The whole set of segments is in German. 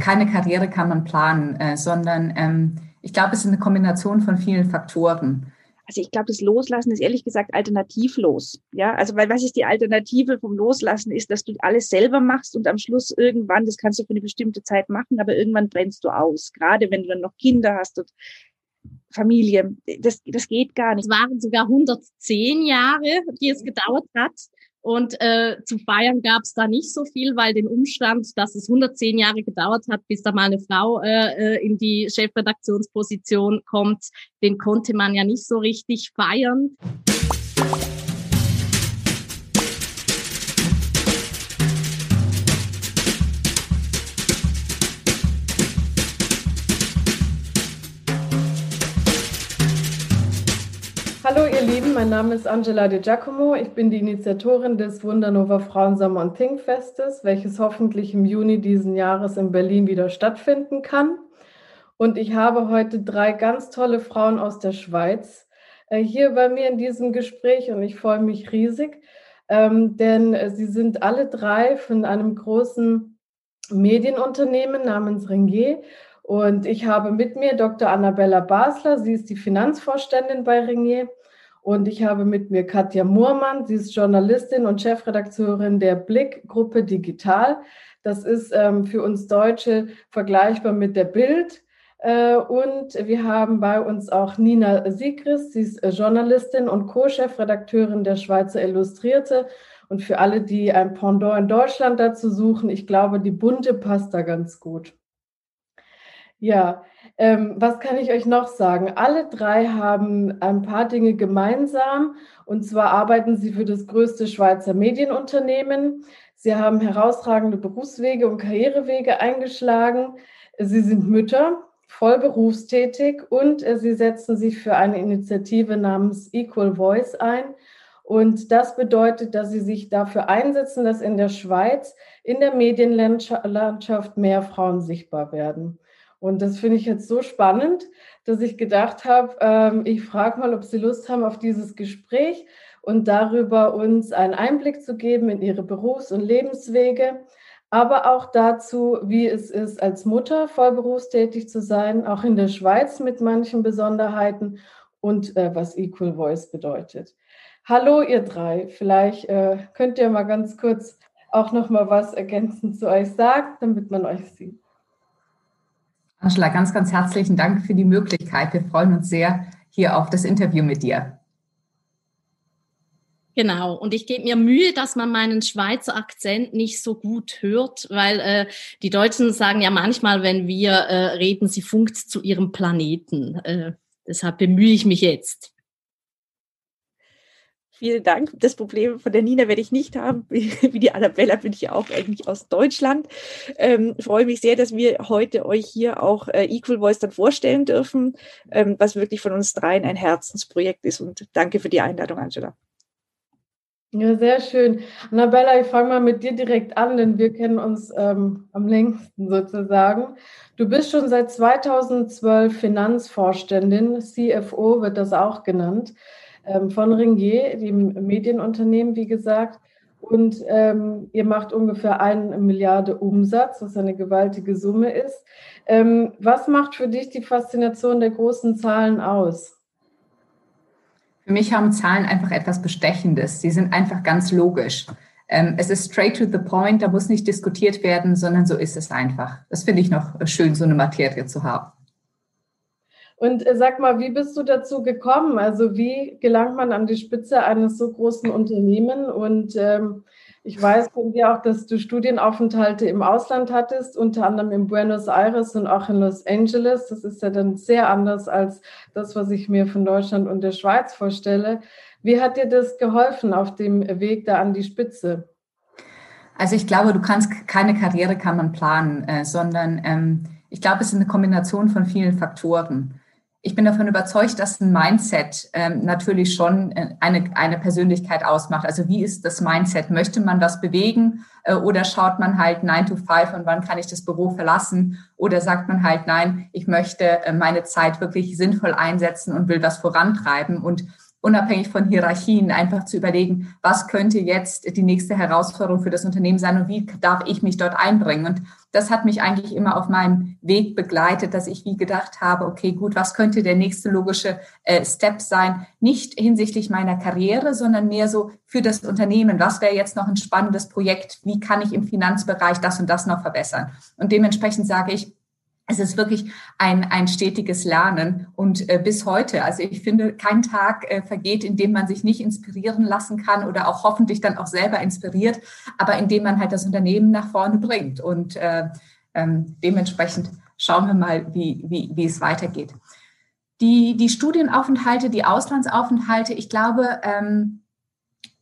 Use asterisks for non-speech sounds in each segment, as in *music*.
keine Karriere kann man planen, äh, sondern ähm, ich glaube, es ist eine Kombination von vielen Faktoren. Also ich glaube, das Loslassen ist ehrlich gesagt alternativlos. Ja, also weil was ist die Alternative vom Loslassen ist, dass du alles selber machst und am Schluss irgendwann, das kannst du für eine bestimmte Zeit machen, aber irgendwann brennst du aus. Gerade wenn du dann noch Kinder hast und Familie. Das, das geht gar nicht. Es waren sogar 110 Jahre, die es gedauert hat. Und äh, zu feiern gab es da nicht so viel, weil den Umstand, dass es 110 Jahre gedauert hat, bis da mal eine Frau äh, äh, in die Chefredaktionsposition kommt, den konnte man ja nicht so richtig feiern. Mein Name ist Angela De Giacomo. Ich bin die Initiatorin des Wundernova Frauensommer und Think Festes, welches hoffentlich im Juni diesen Jahres in Berlin wieder stattfinden kann. Und ich habe heute drei ganz tolle Frauen aus der Schweiz äh, hier bei mir in diesem Gespräch und ich freue mich riesig, ähm, denn äh, sie sind alle drei von einem großen Medienunternehmen namens Ringier und ich habe mit mir Dr. Annabella Basler, sie ist die Finanzvorständin bei Ringier und ich habe mit mir Katja Murmann, sie ist Journalistin und Chefredakteurin der Blick-Gruppe Digital. Das ist ähm, für uns Deutsche vergleichbar mit der Bild. Äh, und wir haben bei uns auch Nina Siegris, sie ist äh, Journalistin und Co-Chefredakteurin der Schweizer Illustrierte. Und für alle, die ein Pendant in Deutschland dazu suchen, ich glaube, die bunte passt da ganz gut. Ja, ähm, was kann ich euch noch sagen? Alle drei haben ein paar Dinge gemeinsam. Und zwar arbeiten sie für das größte Schweizer Medienunternehmen. Sie haben herausragende Berufswege und Karrierewege eingeschlagen. Sie sind Mütter, voll berufstätig und äh, sie setzen sich für eine Initiative namens Equal Voice ein. Und das bedeutet, dass sie sich dafür einsetzen, dass in der Schweiz in der Medienlandschaft mehr Frauen sichtbar werden. Und das finde ich jetzt so spannend, dass ich gedacht habe, ähm, ich frage mal, ob Sie Lust haben auf dieses Gespräch und darüber uns einen Einblick zu geben in Ihre Berufs- und Lebenswege, aber auch dazu, wie es ist, als Mutter vollberufstätig zu sein, auch in der Schweiz mit manchen Besonderheiten und äh, was Equal Voice bedeutet. Hallo, ihr drei. Vielleicht äh, könnt ihr mal ganz kurz auch noch mal was ergänzend zu euch sagen, damit man euch sieht. Angela, ganz, ganz herzlichen Dank für die Möglichkeit. Wir freuen uns sehr hier auf das Interview mit dir. Genau, und ich gebe mir Mühe, dass man meinen Schweizer Akzent nicht so gut hört, weil äh, die Deutschen sagen ja manchmal, wenn wir äh, reden, sie funkt zu ihrem Planeten. Äh, deshalb bemühe ich mich jetzt. Vielen Dank. Das Problem von der Nina werde ich nicht haben. *laughs* Wie die Annabella bin ich auch eigentlich aus Deutschland. Ähm, freue mich sehr, dass wir heute euch hier auch äh, Equal Voice dann vorstellen dürfen, ähm, was wirklich von uns dreien ein Herzensprojekt ist. Und danke für die Einladung, Angela. Ja, sehr schön. Annabella, ich fange mal mit dir direkt an, denn wir kennen uns ähm, am längsten sozusagen. Du bist schon seit 2012 Finanzvorständin, CFO wird das auch genannt von Ringier, dem Medienunternehmen, wie gesagt. Und ähm, ihr macht ungefähr eine Milliarde Umsatz, was eine gewaltige Summe ist. Ähm, was macht für dich die Faszination der großen Zahlen aus? Für mich haben Zahlen einfach etwas Bestechendes. Sie sind einfach ganz logisch. Ähm, es ist straight to the point, da muss nicht diskutiert werden, sondern so ist es einfach. Das finde ich noch schön, so eine Materie zu haben. Und äh, sag mal, wie bist du dazu gekommen? Also wie gelangt man an die Spitze eines so großen Unternehmens? Und ähm, ich weiß von dir auch, dass du Studienaufenthalte im Ausland hattest, unter anderem in Buenos Aires und auch in Los Angeles. Das ist ja dann sehr anders als das, was ich mir von Deutschland und der Schweiz vorstelle. Wie hat dir das geholfen auf dem Weg da an die Spitze? Also ich glaube, du kannst keine Karriere kann man planen, äh, sondern ähm, ich glaube, es ist eine Kombination von vielen Faktoren ich bin davon überzeugt, dass ein Mindset ähm, natürlich schon äh, eine, eine Persönlichkeit ausmacht. Also wie ist das Mindset? Möchte man was bewegen äh, oder schaut man halt 9 to 5 und wann kann ich das Büro verlassen? Oder sagt man halt, nein, ich möchte äh, meine Zeit wirklich sinnvoll einsetzen und will was vorantreiben. Und unabhängig von Hierarchien, einfach zu überlegen, was könnte jetzt die nächste Herausforderung für das Unternehmen sein und wie darf ich mich dort einbringen. Und das hat mich eigentlich immer auf meinem Weg begleitet, dass ich wie gedacht habe, okay, gut, was könnte der nächste logische äh, Step sein? Nicht hinsichtlich meiner Karriere, sondern mehr so für das Unternehmen. Was wäre jetzt noch ein spannendes Projekt? Wie kann ich im Finanzbereich das und das noch verbessern? Und dementsprechend sage ich, es ist wirklich ein, ein stetiges Lernen und äh, bis heute. Also ich finde, kein Tag äh, vergeht, in dem man sich nicht inspirieren lassen kann oder auch hoffentlich dann auch selber inspiriert, aber in dem man halt das Unternehmen nach vorne bringt. Und äh, ähm, dementsprechend schauen wir mal, wie, wie, wie es weitergeht. Die, die Studienaufenthalte, die Auslandsaufenthalte, ich glaube, ähm,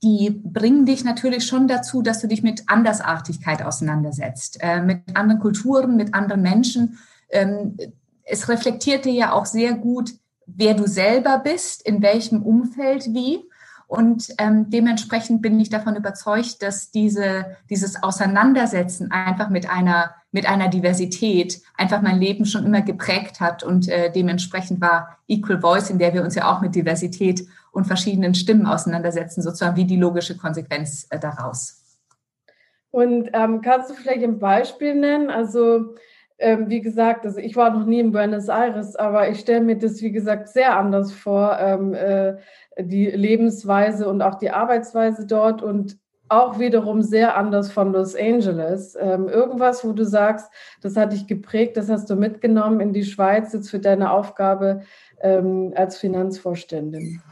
die bringen dich natürlich schon dazu, dass du dich mit Andersartigkeit auseinandersetzt, äh, mit anderen Kulturen, mit anderen Menschen ähm, es reflektiert dir ja auch sehr gut, wer du selber bist, in welchem Umfeld wie. Und ähm, dementsprechend bin ich davon überzeugt, dass diese, dieses Auseinandersetzen einfach mit einer, mit einer Diversität einfach mein Leben schon immer geprägt hat. Und äh, dementsprechend war Equal Voice, in der wir uns ja auch mit Diversität und verschiedenen Stimmen auseinandersetzen, sozusagen wie die logische Konsequenz äh, daraus. Und ähm, kannst du vielleicht ein Beispiel nennen? Also ähm, wie gesagt, also ich war noch nie in Buenos Aires, aber ich stelle mir das, wie gesagt, sehr anders vor, ähm, äh, die Lebensweise und auch die Arbeitsweise dort und auch wiederum sehr anders von Los Angeles. Ähm, irgendwas, wo du sagst, das hat dich geprägt, das hast du mitgenommen in die Schweiz jetzt für deine Aufgabe ähm, als Finanzvorständin.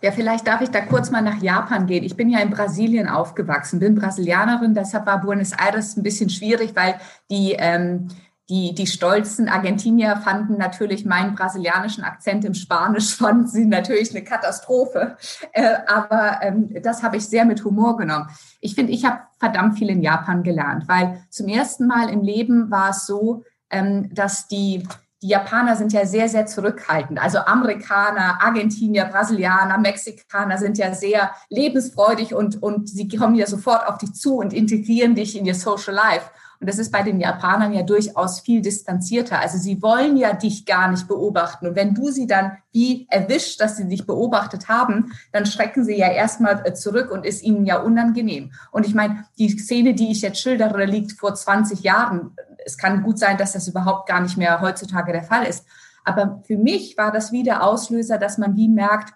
Ja, vielleicht darf ich da kurz mal nach Japan gehen. Ich bin ja in Brasilien aufgewachsen, bin Brasilianerin, deshalb war Buenos Aires ein bisschen schwierig, weil die ähm, die, die stolzen Argentinier fanden natürlich meinen brasilianischen Akzent im Spanisch, *laughs* fanden sie natürlich eine Katastrophe. Äh, aber ähm, das habe ich sehr mit Humor genommen. Ich finde, ich habe verdammt viel in Japan gelernt, weil zum ersten Mal im Leben war es so, ähm, dass die, die Japaner sind ja sehr, sehr zurückhaltend. Also Amerikaner, Argentinier, Brasilianer, Mexikaner sind ja sehr lebensfreudig und, und sie kommen ja sofort auf dich zu und integrieren dich in ihr Social Life. Und das ist bei den Japanern ja durchaus viel distanzierter. Also sie wollen ja dich gar nicht beobachten. Und wenn du sie dann wie erwischt, dass sie dich beobachtet haben, dann schrecken sie ja erstmal äh, zurück und ist ihnen ja unangenehm. Und ich meine, die Szene, die ich jetzt schildere, liegt vor 20 Jahren. Es kann gut sein, dass das überhaupt gar nicht mehr heutzutage der Fall ist. Aber für mich war das wie der Auslöser, dass man wie merkt,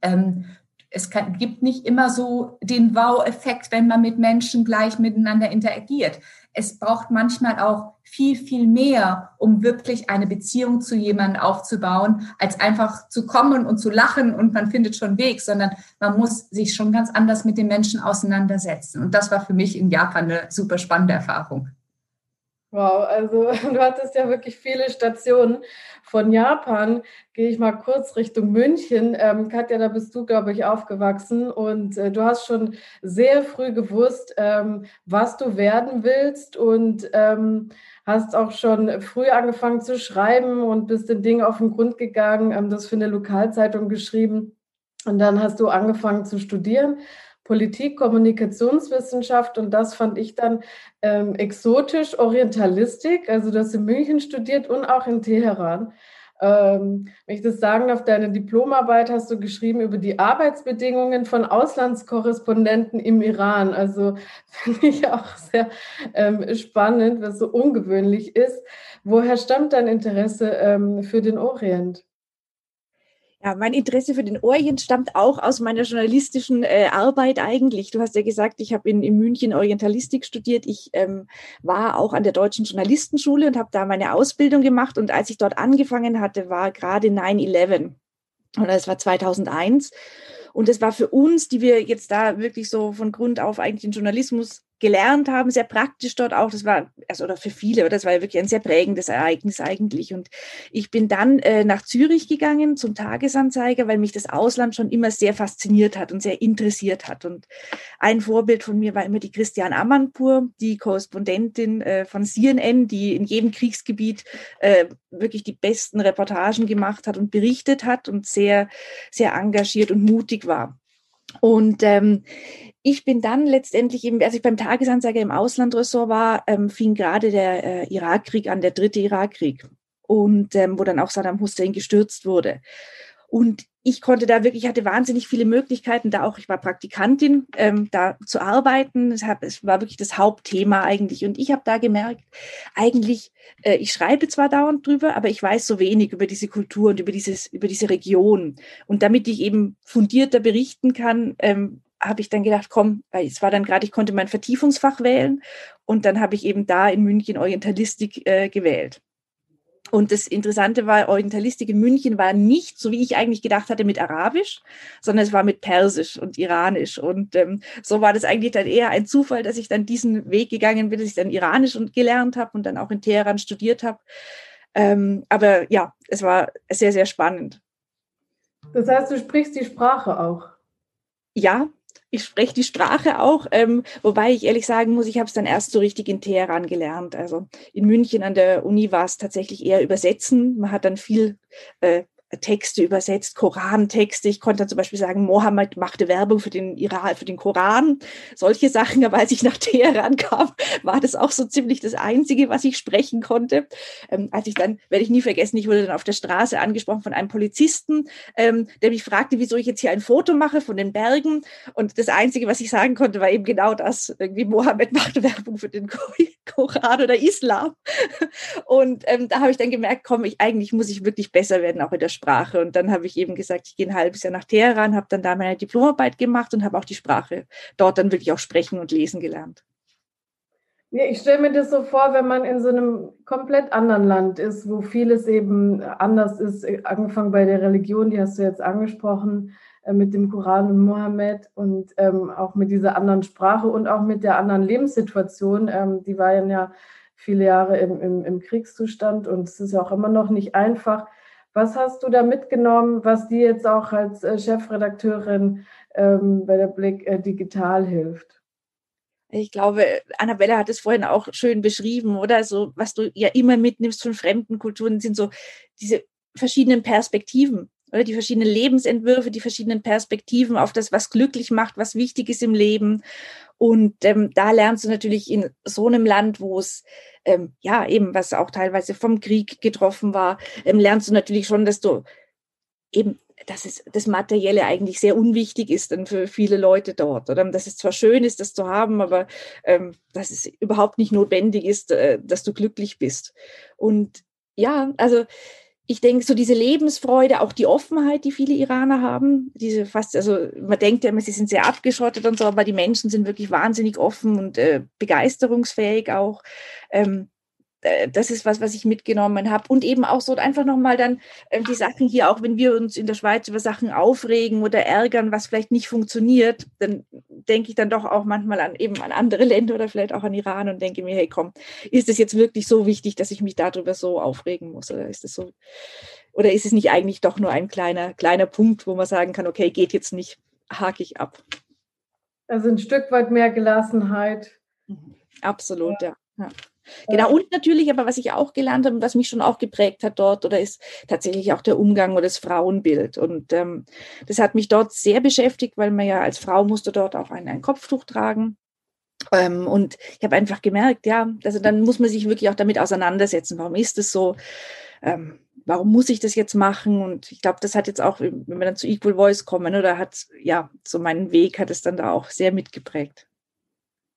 ähm, es kann, gibt nicht immer so den Wow-Effekt, wenn man mit Menschen gleich miteinander interagiert es braucht manchmal auch viel, viel mehr, um wirklich eine Beziehung zu jemandem aufzubauen, als einfach zu kommen und zu lachen und man findet schon Weg, sondern man muss sich schon ganz anders mit den Menschen auseinandersetzen. Und das war für mich in Japan eine super spannende Erfahrung. Wow, also *laughs* du hattest ja wirklich viele Stationen. Von Japan gehe ich mal kurz Richtung München. Ähm, Katja, da bist du, glaube ich, aufgewachsen und äh, du hast schon sehr früh gewusst, ähm, was du werden willst und ähm, hast auch schon früh angefangen zu schreiben und bist den Dingen auf den Grund gegangen, ähm, das für eine Lokalzeitung geschrieben. Und dann hast du angefangen zu studieren Politik, Kommunikationswissenschaft und das fand ich dann ähm, exotisch, Orientalistik. Also du hast in München studiert und auch in Teheran. Ähm, wenn ich das sagen darf, deine Diplomarbeit hast du geschrieben über die Arbeitsbedingungen von Auslandskorrespondenten im Iran. Also *laughs* finde ich auch sehr ähm, spannend, was so ungewöhnlich ist. Woher stammt dein Interesse ähm, für den Orient? Ja, mein Interesse für den Orient stammt auch aus meiner journalistischen äh, Arbeit eigentlich. Du hast ja gesagt, ich habe in, in München Orientalistik studiert. Ich ähm, war auch an der Deutschen Journalistenschule und habe da meine Ausbildung gemacht. Und als ich dort angefangen hatte, war gerade 9-11. Und das war 2001. Und das war für uns, die wir jetzt da wirklich so von Grund auf eigentlich den Journalismus gelernt haben, sehr praktisch dort auch. Das war, also oder für viele, oder das war wirklich ein sehr prägendes Ereignis eigentlich. Und ich bin dann äh, nach Zürich gegangen zum Tagesanzeiger, weil mich das Ausland schon immer sehr fasziniert hat und sehr interessiert hat. Und ein Vorbild von mir war immer die Christiane Amanpour, die Korrespondentin äh, von CNN, die in jedem Kriegsgebiet äh, wirklich die besten Reportagen gemacht hat und berichtet hat und sehr, sehr engagiert und mutig war. Und ähm, ich bin dann letztendlich eben, als ich beim Tagesanzeiger im Auslandressort war, ähm, fing gerade der äh, Irakkrieg an, der dritte Irakkrieg. Und ähm, wo dann auch Saddam Hussein gestürzt wurde. Und ich konnte da wirklich, ich hatte wahnsinnig viele Möglichkeiten, da auch, ich war Praktikantin, ähm, da zu arbeiten. Es, hab, es war wirklich das Hauptthema eigentlich. Und ich habe da gemerkt, eigentlich, äh, ich schreibe zwar dauernd drüber, aber ich weiß so wenig über diese Kultur und über, dieses, über diese Region. Und damit ich eben fundierter berichten kann, ähm, habe ich dann gedacht, komm, es war dann gerade, ich konnte mein Vertiefungsfach wählen und dann habe ich eben da in München Orientalistik äh, gewählt. Und das Interessante war, Orientalistik in München war nicht, so wie ich eigentlich gedacht hatte, mit Arabisch, sondern es war mit Persisch und Iranisch. Und ähm, so war das eigentlich dann eher ein Zufall, dass ich dann diesen Weg gegangen bin, dass ich dann Iranisch und gelernt habe und dann auch in Teheran studiert habe. Ähm, aber ja, es war sehr, sehr spannend. Das heißt, du sprichst die Sprache auch? Ja, ich spreche die Sprache auch, ähm, wobei ich ehrlich sagen muss, ich habe es dann erst so richtig in Teheran gelernt. Also in München an der Uni war es tatsächlich eher übersetzen. Man hat dann viel äh, Texte übersetzt, Korantexte. Ich konnte dann zum Beispiel sagen, Mohammed machte Werbung für den Iran, für den Koran, solche Sachen. Aber als ich nach Teheran *laughs* kam, war das auch so ziemlich das Einzige, was ich sprechen konnte. Ähm, als ich dann, werde ich nie vergessen, ich wurde dann auf der Straße angesprochen von einem Polizisten, ähm, der mich fragte, wieso ich jetzt hier ein Foto mache von den Bergen. Und das Einzige, was ich sagen konnte, war eben genau das. Irgendwie Mohammed *laughs* machte Werbung für den Koran oder Islam. *laughs* Und ähm, da habe ich dann gemerkt, komm, ich eigentlich muss ich wirklich besser werden, auch in der Sprache. Und dann habe ich eben gesagt, ich gehe ein halbes Jahr nach Teheran, habe dann da meine Diplomarbeit gemacht und habe auch die Sprache dort dann wirklich auch sprechen und lesen gelernt. Ja, ich stelle mir das so vor, wenn man in so einem komplett anderen Land ist, wo vieles eben anders ist, angefangen bei der Religion, die hast du jetzt angesprochen, äh, mit dem Koran und Mohammed und ähm, auch mit dieser anderen Sprache und auch mit der anderen Lebenssituation. Ähm, die waren ja viele Jahre im, im, im Kriegszustand und es ist ja auch immer noch nicht einfach. Was hast du da mitgenommen, was dir jetzt auch als äh, Chefredakteurin ähm, bei der Blick äh, digital hilft? Ich glaube, Annabelle hat es vorhin auch schön beschrieben, oder? So, was du ja immer mitnimmst von fremden Kulturen, sind so diese verschiedenen Perspektiven, oder? Die verschiedenen Lebensentwürfe, die verschiedenen Perspektiven auf das, was glücklich macht, was wichtig ist im Leben. Und ähm, da lernst du natürlich in so einem Land, wo es ähm, ja eben, was auch teilweise vom Krieg getroffen war, ähm, lernst du natürlich schon, dass du eben, dass es das Materielle eigentlich sehr unwichtig ist dann für viele Leute dort. Oder dass es zwar schön ist, das zu haben, aber ähm, dass es überhaupt nicht notwendig ist, äh, dass du glücklich bist. Und ja, also ich denke, so diese Lebensfreude, auch die Offenheit, die viele Iraner haben, diese fast, also man denkt ja immer, sie sind sehr abgeschottet und so, aber die Menschen sind wirklich wahnsinnig offen und äh, begeisterungsfähig auch. Ähm, äh, das ist was, was ich mitgenommen habe. Und eben auch so einfach nochmal dann äh, die Sachen hier, auch wenn wir uns in der Schweiz über Sachen aufregen oder ärgern, was vielleicht nicht funktioniert, dann denke ich dann doch auch manchmal an eben an andere Länder oder vielleicht auch an Iran und denke mir, hey komm, ist es jetzt wirklich so wichtig, dass ich mich darüber so aufregen muss? Oder ist es so, oder ist es nicht eigentlich doch nur ein kleiner, kleiner Punkt, wo man sagen kann, okay, geht jetzt nicht, hake ich ab. Also ein Stück weit mehr Gelassenheit. Mhm. Absolut, ja. ja. Genau, und natürlich, aber was ich auch gelernt habe, was mich schon auch geprägt hat dort, oder ist tatsächlich auch der Umgang oder das Frauenbild. Und ähm, das hat mich dort sehr beschäftigt, weil man ja als Frau musste dort auch ein, ein Kopftuch tragen. Ähm, und ich habe einfach gemerkt, ja, also dann muss man sich wirklich auch damit auseinandersetzen. Warum ist es so? Ähm, warum muss ich das jetzt machen? Und ich glaube, das hat jetzt auch, wenn wir dann zu Equal Voice kommen, oder hat, ja, so meinen Weg hat es dann da auch sehr mitgeprägt.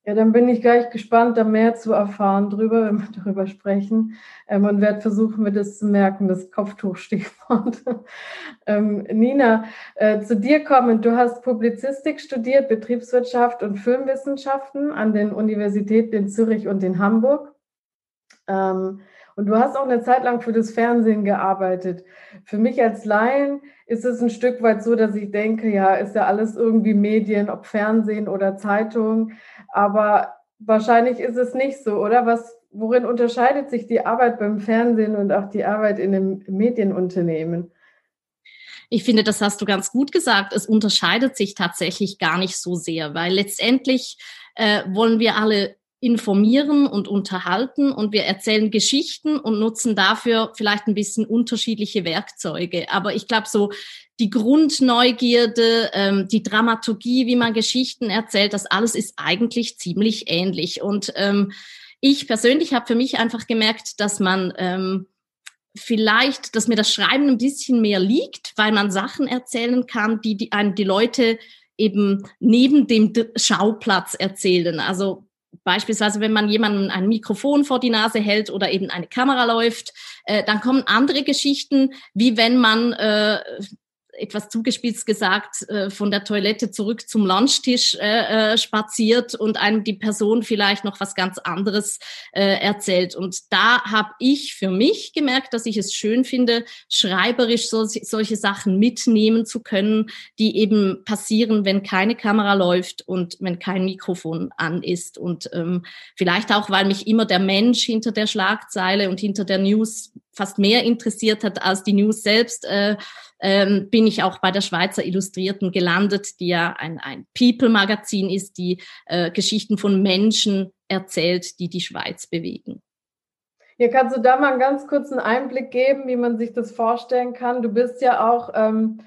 Ja, dann bin ich gleich gespannt, da mehr zu erfahren drüber, wenn wir *laughs* darüber sprechen. Ähm, und werde versuchen, mir das zu merken, das Kopftuchstichwort. *laughs* ähm, Nina, äh, zu dir kommen. Du hast Publizistik studiert, Betriebswirtschaft und Filmwissenschaften an den Universitäten in Zürich und in Hamburg. Ähm, und du hast auch eine Zeit lang für das Fernsehen gearbeitet. Für mich als Laien ist es ein Stück weit so, dass ich denke, ja, ist ja alles irgendwie Medien, ob Fernsehen oder Zeitung. Aber wahrscheinlich ist es nicht so, oder? Was, worin unterscheidet sich die Arbeit beim Fernsehen und auch die Arbeit in einem Medienunternehmen? Ich finde, das hast du ganz gut gesagt. Es unterscheidet sich tatsächlich gar nicht so sehr, weil letztendlich äh, wollen wir alle informieren und unterhalten und wir erzählen Geschichten und nutzen dafür vielleicht ein bisschen unterschiedliche Werkzeuge. Aber ich glaube, so die Grundneugierde, ähm, die Dramaturgie, wie man Geschichten erzählt, das alles ist eigentlich ziemlich ähnlich. Und ähm, ich persönlich habe für mich einfach gemerkt, dass man ähm, vielleicht, dass mir das Schreiben ein bisschen mehr liegt, weil man Sachen erzählen kann, die die, die Leute eben neben dem Schauplatz erzählen. Also beispielsweise, wenn man jemandem ein Mikrofon vor die Nase hält oder eben eine Kamera läuft, äh, dann kommen andere Geschichten, wie wenn man äh, etwas zugespitzt gesagt, äh, von der Toilette zurück zum Lunchtisch äh, äh, spaziert und einem die Person vielleicht noch was ganz anderes äh, erzählt. Und da habe ich für mich gemerkt, dass ich es schön finde, schreiberisch so, solche Sachen mitnehmen zu können, die eben passieren, wenn keine Kamera läuft und wenn kein Mikrofon an ist. Und ähm, vielleicht auch, weil mich immer der Mensch hinter der Schlagzeile und hinter der News fast mehr interessiert hat als die News selbst, äh, ähm, bin ich auch bei der Schweizer Illustrierten gelandet, die ja ein, ein People-Magazin ist, die äh, Geschichten von Menschen erzählt, die die Schweiz bewegen. Hier kannst du da mal einen ganz kurzen Einblick geben, wie man sich das vorstellen kann. Du bist ja auch ähm,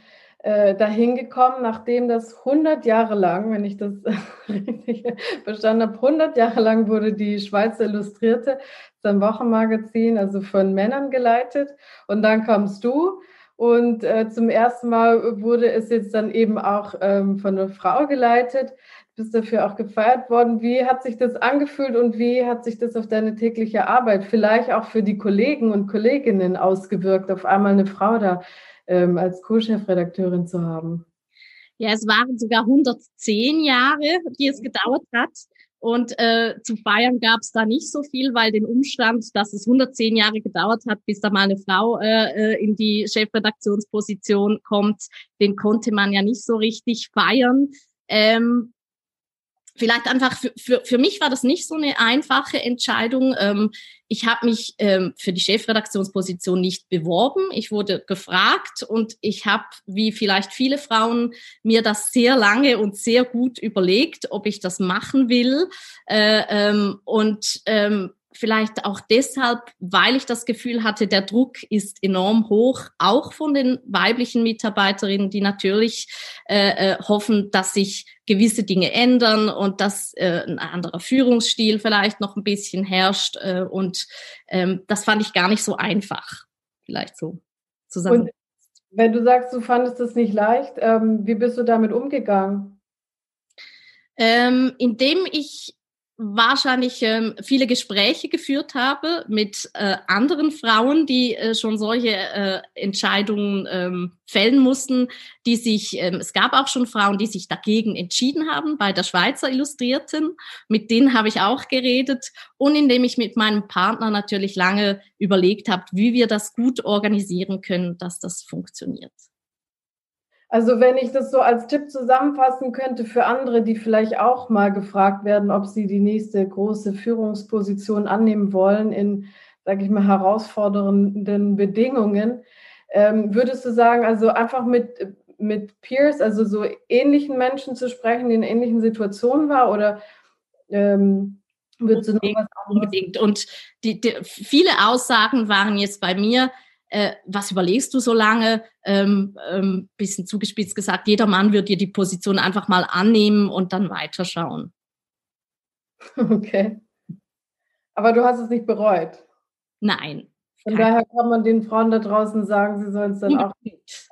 äh, dahin gekommen, nachdem das 100 Jahre lang, wenn ich das *laughs* richtig verstanden habe, 100 Jahre lang wurde die Schweizer Illustrierte, sein Wochenmagazin, also von Männern geleitet. Und dann kamst du und äh, zum ersten Mal wurde es jetzt dann eben auch ähm, von einer Frau geleitet. Du bist dafür auch gefeiert worden. Wie hat sich das angefühlt und wie hat sich das auf deine tägliche Arbeit, vielleicht auch für die Kollegen und Kolleginnen ausgewirkt, auf einmal eine Frau da ähm, als Co-Chefredakteurin zu haben? Ja, es waren sogar 110 Jahre, die es gedauert hat. Und äh, zu feiern gab es da nicht so viel, weil den Umstand, dass es 110 Jahre gedauert hat, bis da mal eine Frau äh, äh, in die Chefredaktionsposition kommt, den konnte man ja nicht so richtig feiern. Ähm, vielleicht einfach für, für, für mich war das nicht so eine einfache Entscheidung. Ähm, ich habe mich ähm, für die Chefredaktionsposition nicht beworben. Ich wurde gefragt und ich habe, wie vielleicht viele Frauen, mir das sehr lange und sehr gut überlegt, ob ich das machen will. Äh, ähm, und ähm, vielleicht auch deshalb, weil ich das Gefühl hatte, der Druck ist enorm hoch, auch von den weiblichen Mitarbeiterinnen, die natürlich äh, äh, hoffen, dass sich gewisse Dinge ändern und dass äh, ein anderer Führungsstil vielleicht noch ein bisschen herrscht. Äh, und ähm, das fand ich gar nicht so einfach, vielleicht so zusammen. Und wenn du sagst, du fandest das nicht leicht, ähm, wie bist du damit umgegangen? Ähm, indem ich wahrscheinlich ähm, viele Gespräche geführt habe mit äh, anderen Frauen, die äh, schon solche äh, Entscheidungen ähm, fällen mussten, die sich, ähm, es gab auch schon Frauen, die sich dagegen entschieden haben bei der Schweizer Illustrierten. Mit denen habe ich auch geredet und indem ich mit meinem Partner natürlich lange überlegt habe, wie wir das gut organisieren können, dass das funktioniert. Also wenn ich das so als Tipp zusammenfassen könnte für andere, die vielleicht auch mal gefragt werden, ob sie die nächste große Führungsposition annehmen wollen in, sage ich mal, herausfordernden Bedingungen, ähm, würdest du sagen, also einfach mit, mit Peers, also so ähnlichen Menschen zu sprechen, die in ähnlichen Situationen war oder ähm, würdest du noch was Unbedingt. Und die, die, viele Aussagen waren jetzt bei mir, äh, was überlegst du so lange? Ähm, ähm, bisschen zugespitzt gesagt, jeder Mann wird dir die Position einfach mal annehmen und dann weiterschauen. *laughs* Okay. Aber du hast es nicht bereut? Nein. Von daher kann man den Frauen da draußen sagen, sie sollen es dann auch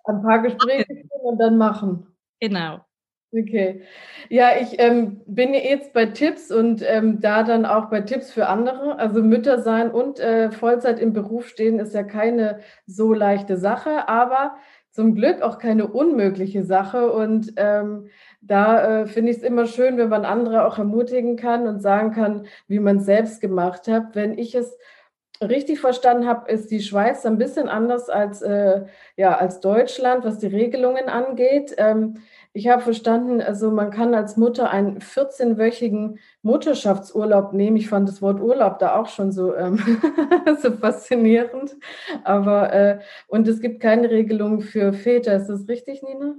ein paar Gespräche *laughs* führen und dann machen. Genau. Okay. Ja, ich ähm, bin jetzt bei Tipps und ähm, da dann auch bei Tipps für andere. Also Mütter sein und äh, Vollzeit im Beruf stehen ist ja keine so leichte Sache, aber zum Glück auch keine unmögliche Sache. Und ähm, da äh, finde ich es immer schön, wenn man andere auch ermutigen kann und sagen kann, wie man es selbst gemacht hat. Wenn ich es richtig verstanden habe, ist die Schweiz ein bisschen anders als, äh, ja, als Deutschland, was die Regelungen angeht. Ähm, ich habe verstanden, also man kann als Mutter einen 14-wöchigen Mutterschaftsurlaub nehmen. Ich fand das Wort Urlaub da auch schon so, ähm, *laughs* so faszinierend. Aber äh, und es gibt keine Regelung für Väter. Ist das richtig, Nina?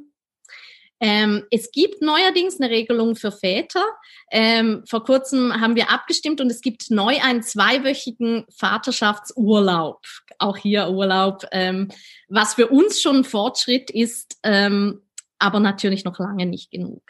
Ähm, es gibt neuerdings eine Regelung für Väter. Ähm, vor kurzem haben wir abgestimmt und es gibt neu einen zweiwöchigen Vaterschaftsurlaub. Auch hier Urlaub, ähm, was für uns schon ein Fortschritt ist, ähm, aber natürlich noch lange nicht genug.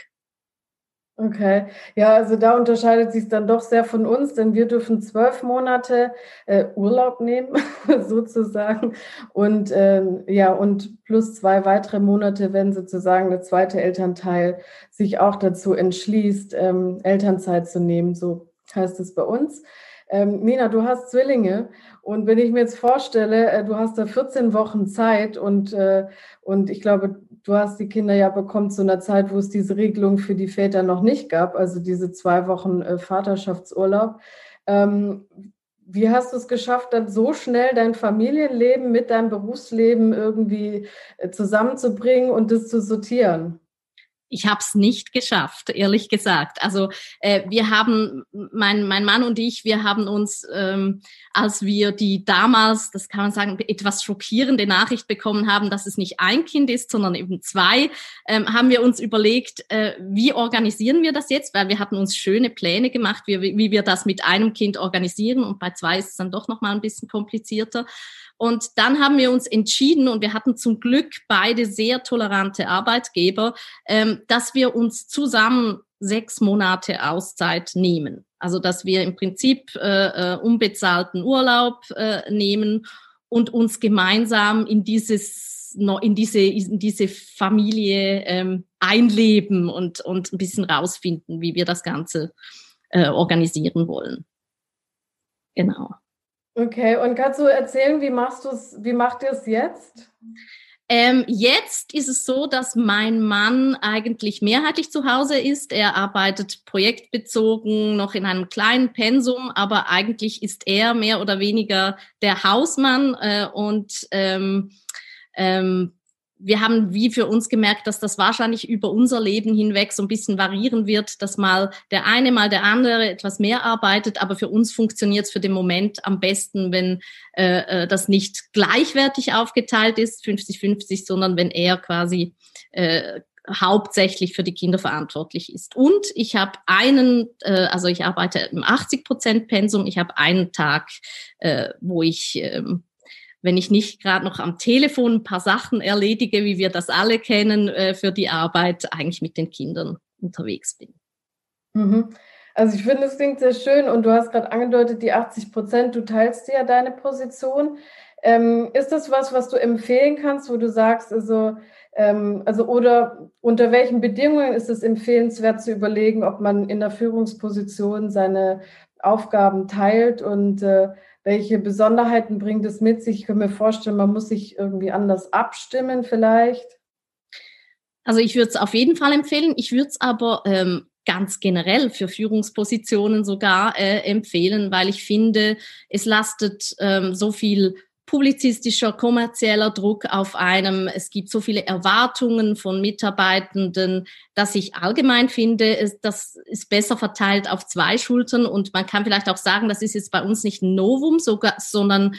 Okay, ja, also da unterscheidet sich dann doch sehr von uns, denn wir dürfen zwölf Monate äh, Urlaub nehmen, *laughs* sozusagen, und ähm, ja, und plus zwei weitere Monate, wenn sozusagen der zweite Elternteil sich auch dazu entschließt, ähm, Elternzeit zu nehmen, so heißt es bei uns. Ähm, Nina, du hast Zwillinge und wenn ich mir jetzt vorstelle, äh, du hast da 14 Wochen Zeit und, äh, und ich glaube, du hast die Kinder ja bekommen zu einer Zeit, wo es diese Regelung für die Väter noch nicht gab, also diese zwei Wochen äh, Vaterschaftsurlaub. Ähm, wie hast du es geschafft, dann so schnell dein Familienleben mit deinem Berufsleben irgendwie äh, zusammenzubringen und das zu sortieren? Ich habe es nicht geschafft, ehrlich gesagt. Also äh, wir haben, mein, mein Mann und ich, wir haben uns, ähm, als wir die damals, das kann man sagen, etwas schockierende Nachricht bekommen haben, dass es nicht ein Kind ist, sondern eben zwei, ähm, haben wir uns überlegt, äh, wie organisieren wir das jetzt? Weil wir hatten uns schöne Pläne gemacht, wie, wie wir das mit einem Kind organisieren und bei zwei ist es dann doch noch mal ein bisschen komplizierter. Und dann haben wir uns entschieden, und wir hatten zum Glück beide sehr tolerante Arbeitgeber, ähm, dass wir uns zusammen sechs Monate Auszeit nehmen. Also dass wir im Prinzip äh, äh, unbezahlten Urlaub äh, nehmen und uns gemeinsam in dieses in diese in diese Familie ähm, einleben und und ein bisschen rausfinden, wie wir das Ganze äh, organisieren wollen. Genau. Okay, und kannst du erzählen, wie machst du es, wie macht ihr es jetzt? Ähm, jetzt ist es so, dass mein Mann eigentlich mehrheitlich zu Hause ist. Er arbeitet projektbezogen noch in einem kleinen Pensum, aber eigentlich ist er mehr oder weniger der Hausmann äh, und ähm, ähm, wir haben wie für uns gemerkt, dass das wahrscheinlich über unser Leben hinweg so ein bisschen variieren wird, dass mal der eine, mal der andere etwas mehr arbeitet, aber für uns funktioniert es für den Moment am besten, wenn äh, äh das nicht gleichwertig aufgeteilt ist, 50-50, sondern wenn er quasi äh, hauptsächlich für die Kinder verantwortlich ist. Und ich habe einen, äh, also ich arbeite im 80 Prozent Pensum, ich habe einen Tag, äh, wo ich ähm, wenn ich nicht gerade noch am Telefon ein paar Sachen erledige, wie wir das alle kennen, äh, für die Arbeit eigentlich mit den Kindern unterwegs bin. Mhm. Also ich finde, es klingt sehr schön und du hast gerade angedeutet, die 80 Prozent, du teilst ja deine Position. Ähm, ist das was, was du empfehlen kannst, wo du sagst, also, ähm, also oder unter welchen Bedingungen ist es empfehlenswert zu überlegen, ob man in der Führungsposition seine Aufgaben teilt und äh, welche Besonderheiten bringt es mit sich? Ich kann mir vorstellen, man muss sich irgendwie anders abstimmen vielleicht. Also ich würde es auf jeden Fall empfehlen. Ich würde es aber ähm, ganz generell für Führungspositionen sogar äh, empfehlen, weil ich finde, es lastet ähm, so viel publizistischer, kommerzieller Druck auf einem. Es gibt so viele Erwartungen von Mitarbeitenden, dass ich allgemein finde, das ist besser verteilt auf zwei Schultern. Und man kann vielleicht auch sagen, das ist jetzt bei uns nicht ein Novum, sogar, sondern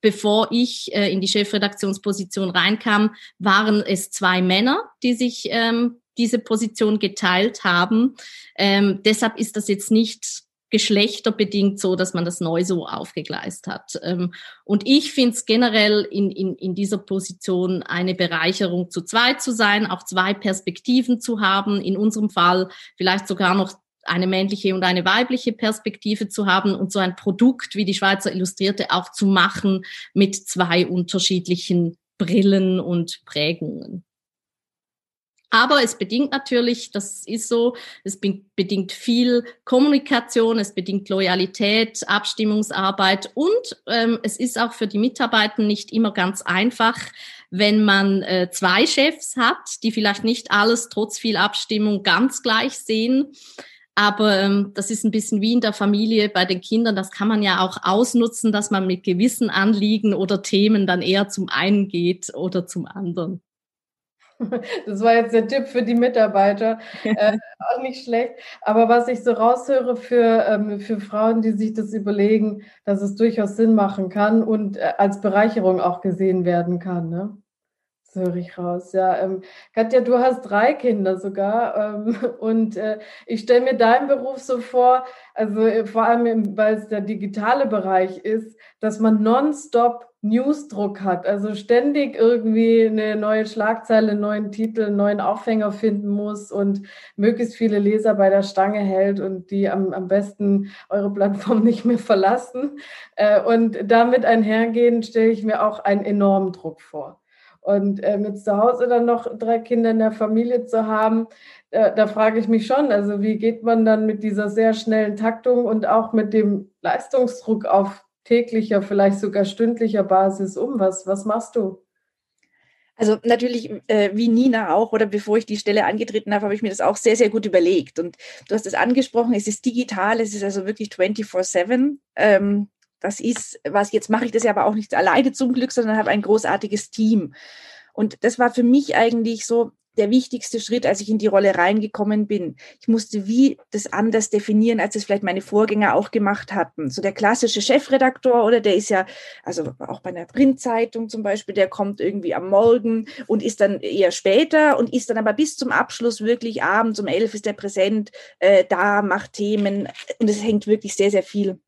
bevor ich äh, in die Chefredaktionsposition reinkam, waren es zwei Männer, die sich ähm, diese Position geteilt haben. Ähm, deshalb ist das jetzt nicht geschlechterbedingt so, dass man das neu so aufgegleist hat. Ähm, und ich finde es generell in, in, in dieser Position eine Bereicherung, zu zweit zu sein, auch zwei Perspektiven zu haben, in unserem Fall vielleicht sogar noch eine männliche und eine weibliche Perspektive zu haben und so ein Produkt wie die Schweizer Illustrierte auch zu machen mit zwei unterschiedlichen Brillen und Prägungen. Aber es bedingt natürlich, das ist so, es bedingt viel Kommunikation, es bedingt Loyalität, Abstimmungsarbeit und ähm, es ist auch für die Mitarbeiter nicht immer ganz einfach, wenn man äh, zwei Chefs hat, die vielleicht nicht alles trotz viel Abstimmung ganz gleich sehen. Aber ähm, das ist ein bisschen wie in der Familie bei den Kindern. Das kann man ja auch ausnutzen, dass man mit gewissen Anliegen oder Themen dann eher zum einen geht oder zum anderen. Das war jetzt der Tipp für die Mitarbeiter. *laughs* Äh, auch nicht schlecht. Aber was ich so raushöre für, ähm, für Frauen, die sich das überlegen, dass es durchaus Sinn machen kann und äh, als Bereicherung auch gesehen werden kann. Ne? Das höre ich raus, ja. Ähm, Katja, du hast drei Kinder sogar. Ähm, *laughs* und äh, ich stelle mir deinen Beruf so vor, also äh, vor allem, weil es der digitale Bereich ist, dass man nonstop Newsdruck hat. Also ständig irgendwie eine neue Schlagzeile, einen neuen Titel, einen neuen Aufhänger finden muss und möglichst viele Leser bei der Stange hält und die am, am besten eure Plattform *laughs* nicht mehr verlassen. Äh, und damit einhergehen, stelle ich mir auch einen enormen Druck vor. Und äh, mit zu Hause dann noch drei Kinder in der Familie zu haben, äh, da frage ich mich schon, also wie geht man dann mit dieser sehr schnellen Taktung und auch mit dem Leistungsdruck auf täglicher, vielleicht sogar stündlicher Basis um? Was, was machst du? Also natürlich, äh, wie Nina auch, oder bevor ich die Stelle angetreten habe, habe ich mir das auch sehr, sehr gut überlegt. Und du hast es angesprochen, es ist digital, es ist also wirklich 24-7. Ähm, das ist, was jetzt mache ich das ja aber auch nicht alleine zum Glück, sondern habe ein großartiges Team. Und das war für mich eigentlich so der wichtigste Schritt, als ich in die Rolle reingekommen bin. Ich musste wie das anders definieren, als es vielleicht meine Vorgänger auch gemacht hatten. So der klassische Chefredaktor, oder der ist ja, also auch bei einer Printzeitung zum Beispiel, der kommt irgendwie am Morgen und ist dann eher später und ist dann aber bis zum Abschluss wirklich abends um elf ist er präsent, äh, da, macht Themen und es hängt wirklich sehr, sehr viel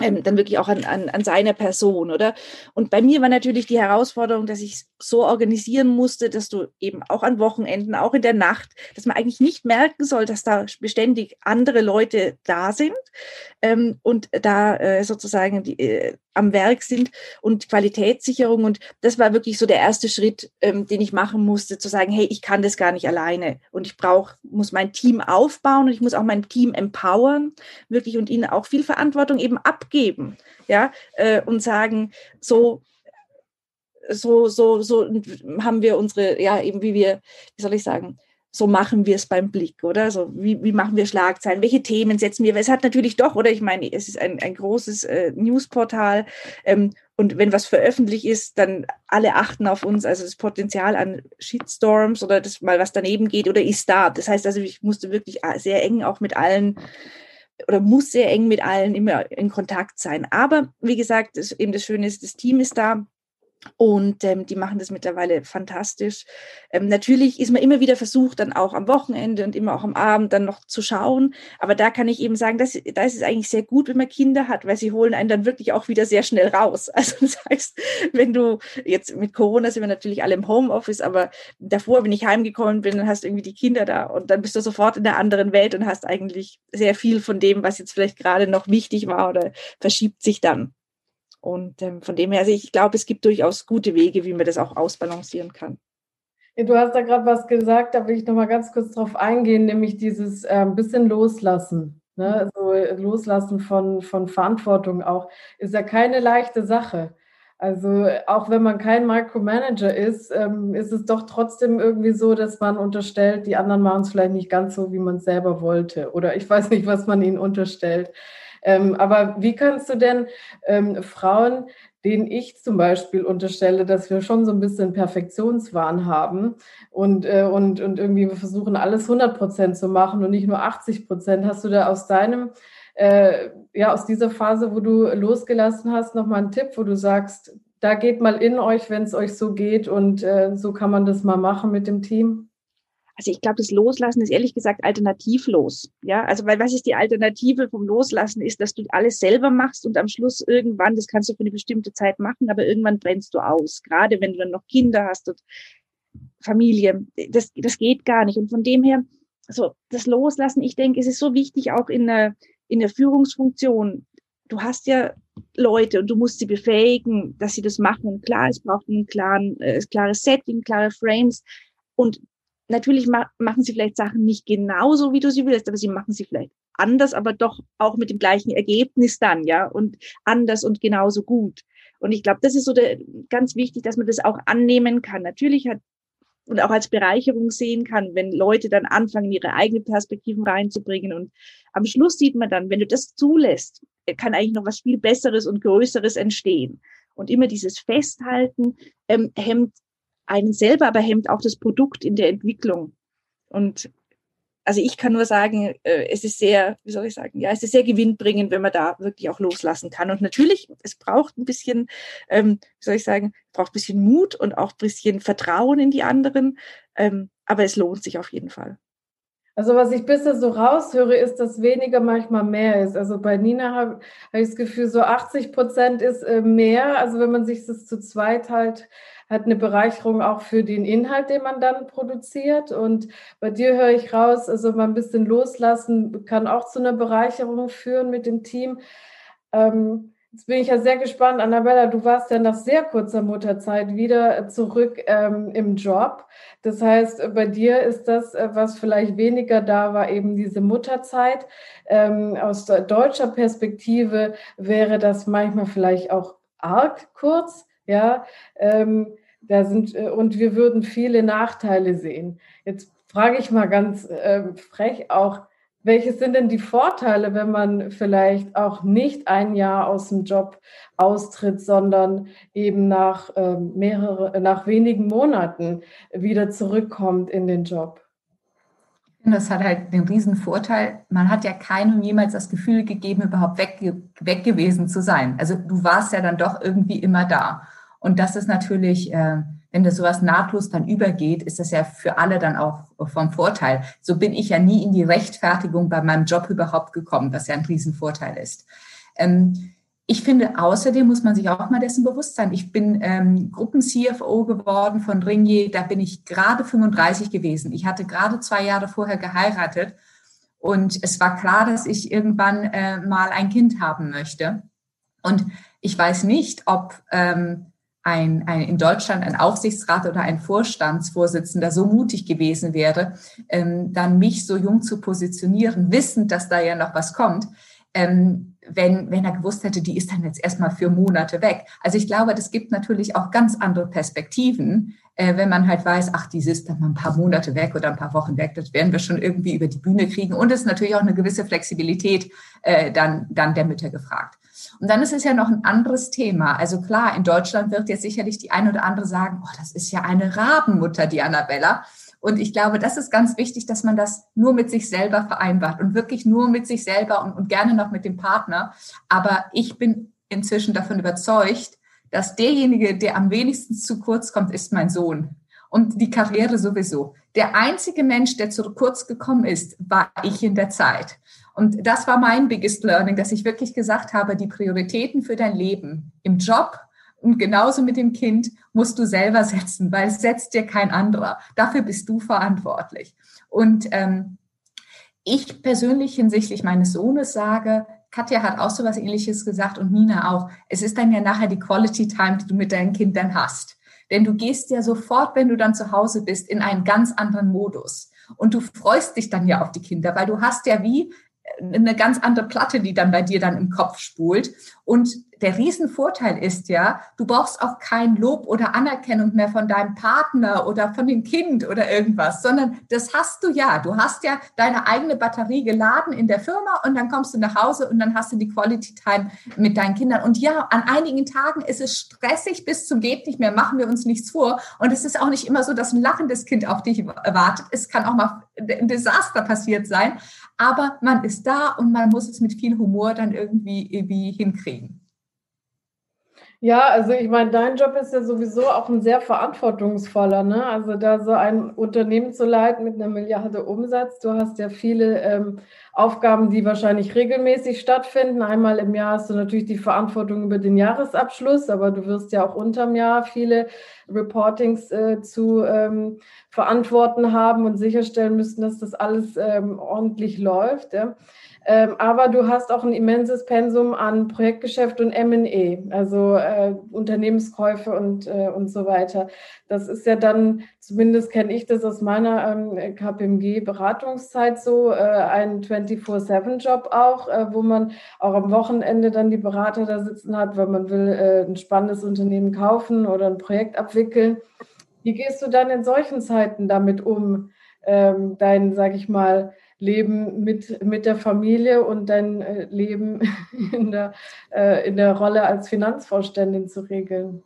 ähm, dann wirklich auch an, an, an seiner Person, oder? Und bei mir war natürlich die Herausforderung, dass ich so organisieren musste, dass du eben auch an Wochenenden, auch in der Nacht, dass man eigentlich nicht merken soll, dass da beständig andere Leute da sind ähm, und da äh, sozusagen die, äh, am Werk sind und Qualitätssicherung. Und das war wirklich so der erste Schritt, ähm, den ich machen musste, zu sagen, hey, ich kann das gar nicht alleine. Und ich brauche, muss mein Team aufbauen und ich muss auch mein Team empowern, wirklich und ihnen auch viel Verantwortung eben abgeben. Ja, äh, und sagen, so, so, so, so haben wir unsere, ja, eben wie wir, wie soll ich sagen, so machen wir es beim Blick, oder? So, wie, wie machen wir Schlagzeilen? Welche Themen setzen wir? Es hat natürlich doch, oder ich meine, es ist ein, ein großes äh, Newsportal. Ähm, und wenn was veröffentlicht ist, dann alle achten auf uns, also das Potenzial an Shitstorms oder das mal was daneben geht oder ist da. Das heißt also, ich musste wirklich äh, sehr eng auch mit allen oder muss sehr eng mit allen immer in Kontakt sein. Aber wie gesagt, das, eben das Schöne ist, das Team ist da und ähm, die machen das mittlerweile fantastisch. Ähm, natürlich ist man immer wieder versucht, dann auch am Wochenende und immer auch am Abend dann noch zu schauen. Aber da kann ich eben sagen, dass, da ist es eigentlich sehr gut, wenn man Kinder hat, weil sie holen einen dann wirklich auch wieder sehr schnell raus. *laughs* Also das heißt, wenn du jetzt mit Corona sind wir natürlich alle im Homeoffice, aber davor, wenn ich heimgekommen bin, dann hast du irgendwie die Kinder da und dann bist du sofort in der anderen Welt und hast eigentlich sehr viel von dem, was jetzt vielleicht gerade noch wichtig war oder verschiebt sich dann. Und ähm, von dem her, also ich glaube, es gibt durchaus gute Wege, wie man das auch ausbalancieren kann. Du hast da gerade was gesagt, da will ich noch mal ganz kurz drauf eingehen, nämlich dieses äh, bisschen Loslassen. Ne? Also Loslassen von, von Verantwortung auch, ist ja keine leichte Sache. Also auch wenn man kein Micromanager ist, ähm, ist es doch trotzdem irgendwie so, dass man unterstellt, die anderen machen es vielleicht nicht ganz so, wie man es selber wollte. Oder ich weiß nicht, was man ihnen unterstellt. Ähm, aber wie kannst du denn ähm, Frauen, denen ich zum Beispiel unterstelle, dass wir schon so ein bisschen Perfektionswahn haben und, äh, und, und irgendwie versuchen, alles 100 Prozent zu machen und nicht nur 80 Prozent, hast du da aus deinem äh, ja, aus dieser Phase, wo du losgelassen hast, nochmal einen Tipp, wo du sagst, da geht mal in euch, wenn es euch so geht und äh, so kann man das mal machen mit dem Team? Also ich glaube, das Loslassen ist ehrlich gesagt alternativlos. Ja, also weil was ist die Alternative vom Loslassen ist, dass du alles selber machst und am Schluss irgendwann, das kannst du für eine bestimmte Zeit machen, aber irgendwann brennst du aus. Gerade wenn du dann noch Kinder hast und Familie, das, das geht gar nicht. Und von dem her, so das Loslassen, ich denke, es ist so wichtig auch in der, in der Führungsfunktion. Du hast ja Leute und du musst sie befähigen, dass sie das machen. Und klar, es braucht ein klaren, äh, klares Setting, klare Frames. Und natürlich ma machen sie vielleicht Sachen nicht genauso, wie du sie willst, aber sie machen sie vielleicht anders, aber doch auch mit dem gleichen Ergebnis dann, ja, und anders und genauso gut. Und ich glaube, das ist so der, ganz wichtig, dass man das auch annehmen kann. Natürlich hat und auch als Bereicherung sehen kann, wenn Leute dann anfangen, ihre eigenen Perspektiven reinzubringen. Und am Schluss sieht man dann, wenn du das zulässt, kann eigentlich noch was viel Besseres und Größeres entstehen. Und immer dieses Festhalten ähm, hemmt einen selber, aber hemmt auch das Produkt in der Entwicklung. Und also ich kann nur sagen, äh, es ist sehr, wie soll ich sagen, ja, es ist sehr gewinnbringend, wenn man da wirklich auch loslassen kann. Und natürlich, es braucht ein bisschen, ähm, wie soll ich sagen, braucht ein bisschen Mut und auch ein bisschen Vertrauen in die anderen. Ähm, aber es lohnt sich auf jeden Fall. Also was ich bisher so raushöre, ist, dass weniger manchmal mehr ist. Also bei Nina habe hab ich das Gefühl, so 80 Prozent ist äh, mehr. Also wenn man sich das zu zweit halt hat eine Bereicherung auch für den Inhalt, den man dann produziert. Und bei dir höre ich raus, also mal ein bisschen loslassen kann auch zu einer Bereicherung führen mit dem Team. Ähm, jetzt bin ich ja sehr gespannt, Annabella, du warst ja nach sehr kurzer Mutterzeit wieder zurück ähm, im Job. Das heißt, bei dir ist das, äh, was vielleicht weniger da war, eben diese Mutterzeit. Ähm, aus deutscher Perspektive wäre das manchmal vielleicht auch arg kurz. Ja, ähm, da sind, äh, und wir würden viele Nachteile sehen. Jetzt frage ich mal ganz äh, frech auch, welche sind denn die Vorteile, wenn man vielleicht auch nicht ein Jahr aus dem Job austritt, sondern eben nach, äh, mehrere, nach wenigen Monaten wieder zurückkommt in den Job? Das hat halt den riesen Vorteil. Man hat ja keinem jemals das Gefühl gegeben, überhaupt weg, weg gewesen zu sein. Also du warst ja dann doch irgendwie immer da. Und das ist natürlich, äh, wenn das sowas nahtlos dann übergeht, ist das ja für alle dann auch vom Vorteil. So bin ich ja nie in die Rechtfertigung bei meinem Job überhaupt gekommen, was ja ein Riesenvorteil ist. Ähm, ich finde, außerdem muss man sich auch mal dessen bewusst sein. Ich bin ähm, Gruppen-CFO geworden von Ringier. Da bin ich gerade 35 gewesen. Ich hatte gerade zwei Jahre vorher geheiratet. Und es war klar, dass ich irgendwann äh, mal ein Kind haben möchte. Und ich weiß nicht, ob ähm, ein, ein, in Deutschland ein Aufsichtsrat oder ein Vorstandsvorsitzender so mutig gewesen wäre, ähm, dann mich so jung zu positionieren, wissend, dass da ja noch was kommt, ähm, wenn, wenn er gewusst hätte, die ist dann jetzt erstmal für Monate weg. Also ich glaube, das gibt natürlich auch ganz andere Perspektiven, äh, wenn man halt weiß, ach, die ist dann mal ein paar Monate weg oder ein paar Wochen weg, das werden wir schon irgendwie über die Bühne kriegen. Und es ist natürlich auch eine gewisse Flexibilität äh, dann, dann der Mütter gefragt. Und dann ist es ja noch ein anderes Thema. Also klar, in Deutschland wird jetzt sicherlich die eine oder andere sagen, oh, das ist ja eine Rabenmutter, die Annabella. Und ich glaube, das ist ganz wichtig, dass man das nur mit sich selber vereinbart und wirklich nur mit sich selber und, und gerne noch mit dem Partner. Aber ich bin inzwischen davon überzeugt, dass derjenige, der am wenigsten zu kurz kommt, ist mein Sohn. Und die Karriere sowieso. Der einzige Mensch, der zu kurz gekommen ist, war ich in der Zeit. Und das war mein biggest learning, dass ich wirklich gesagt habe, die Prioritäten für dein Leben im Job und genauso mit dem Kind musst du selber setzen, weil es setzt dir kein anderer. Dafür bist du verantwortlich. Und ähm, ich persönlich hinsichtlich meines Sohnes sage, Katja hat auch so was ähnliches gesagt und Nina auch. Es ist dann ja nachher die Quality Time, die du mit deinen Kindern hast. Denn du gehst ja sofort, wenn du dann zu Hause bist, in einen ganz anderen Modus. Und du freust dich dann ja auf die Kinder, weil du hast ja wie eine ganz andere Platte, die dann bei dir dann im Kopf spult. Und der Riesenvorteil ist ja, du brauchst auch kein Lob oder Anerkennung mehr von deinem Partner oder von dem Kind oder irgendwas, sondern das hast du ja. Du hast ja deine eigene Batterie geladen in der Firma und dann kommst du nach Hause und dann hast du die Quality Time mit deinen Kindern. Und ja, an einigen Tagen ist es stressig bis zum geht nicht mehr, machen wir uns nichts vor. Und es ist auch nicht immer so, dass ein lachendes Kind auf dich wartet. Es kann auch mal ein Desaster passiert sein, aber man ist da und man muss es mit viel Humor dann irgendwie, irgendwie hinkriegen. Ja, also ich meine, dein Job ist ja sowieso auch ein sehr verantwortungsvoller. Ne? Also da so ein Unternehmen zu leiten mit einer Milliarde Umsatz. Du hast ja viele ähm, Aufgaben, die wahrscheinlich regelmäßig stattfinden. Einmal im Jahr hast du natürlich die Verantwortung über den Jahresabschluss, aber du wirst ja auch unterm Jahr viele Reportings äh, zu ähm, verantworten haben und sicherstellen müssen, dass das alles ähm, ordentlich läuft. Ja? Ähm, aber du hast auch ein immenses Pensum an Projektgeschäft und M&E, also äh, Unternehmenskäufe und, äh, und so weiter. Das ist ja dann, zumindest kenne ich das aus meiner ähm, KPMG-Beratungszeit so, äh, ein 24-7-Job auch, äh, wo man auch am Wochenende dann die Berater da sitzen hat, weil man will äh, ein spannendes Unternehmen kaufen oder ein Projekt abwickeln. Wie gehst du dann in solchen Zeiten damit um, ähm, dein, sag ich mal, Leben mit, mit der Familie und dein äh, Leben *laughs* in der, äh, in der Rolle als Finanzvorständin zu regeln?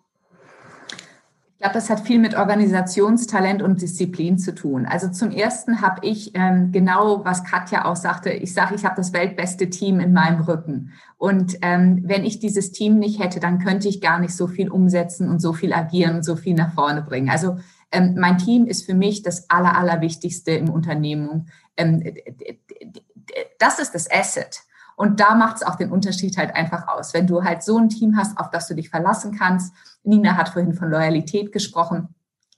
Ich glaube, das hat viel mit Organisationstalent und Disziplin zu tun. Also zum Ersten habe ich ähm, genau, was Katja auch sagte, ich sage, ich habe das weltbeste Team in meinem Rücken. Und ähm, wenn ich dieses Team nicht hätte, dann könnte ich gar nicht so viel umsetzen und so viel agieren und so viel nach vorne bringen. Also ähm, mein Team ist für mich das Aller, Allerwichtigste im Unternehmen. Ähm, das ist das Asset. Und da macht es auch den Unterschied halt einfach aus. Wenn du halt so ein Team hast, auf das du dich verlassen kannst. Nina hat vorhin von Loyalität gesprochen.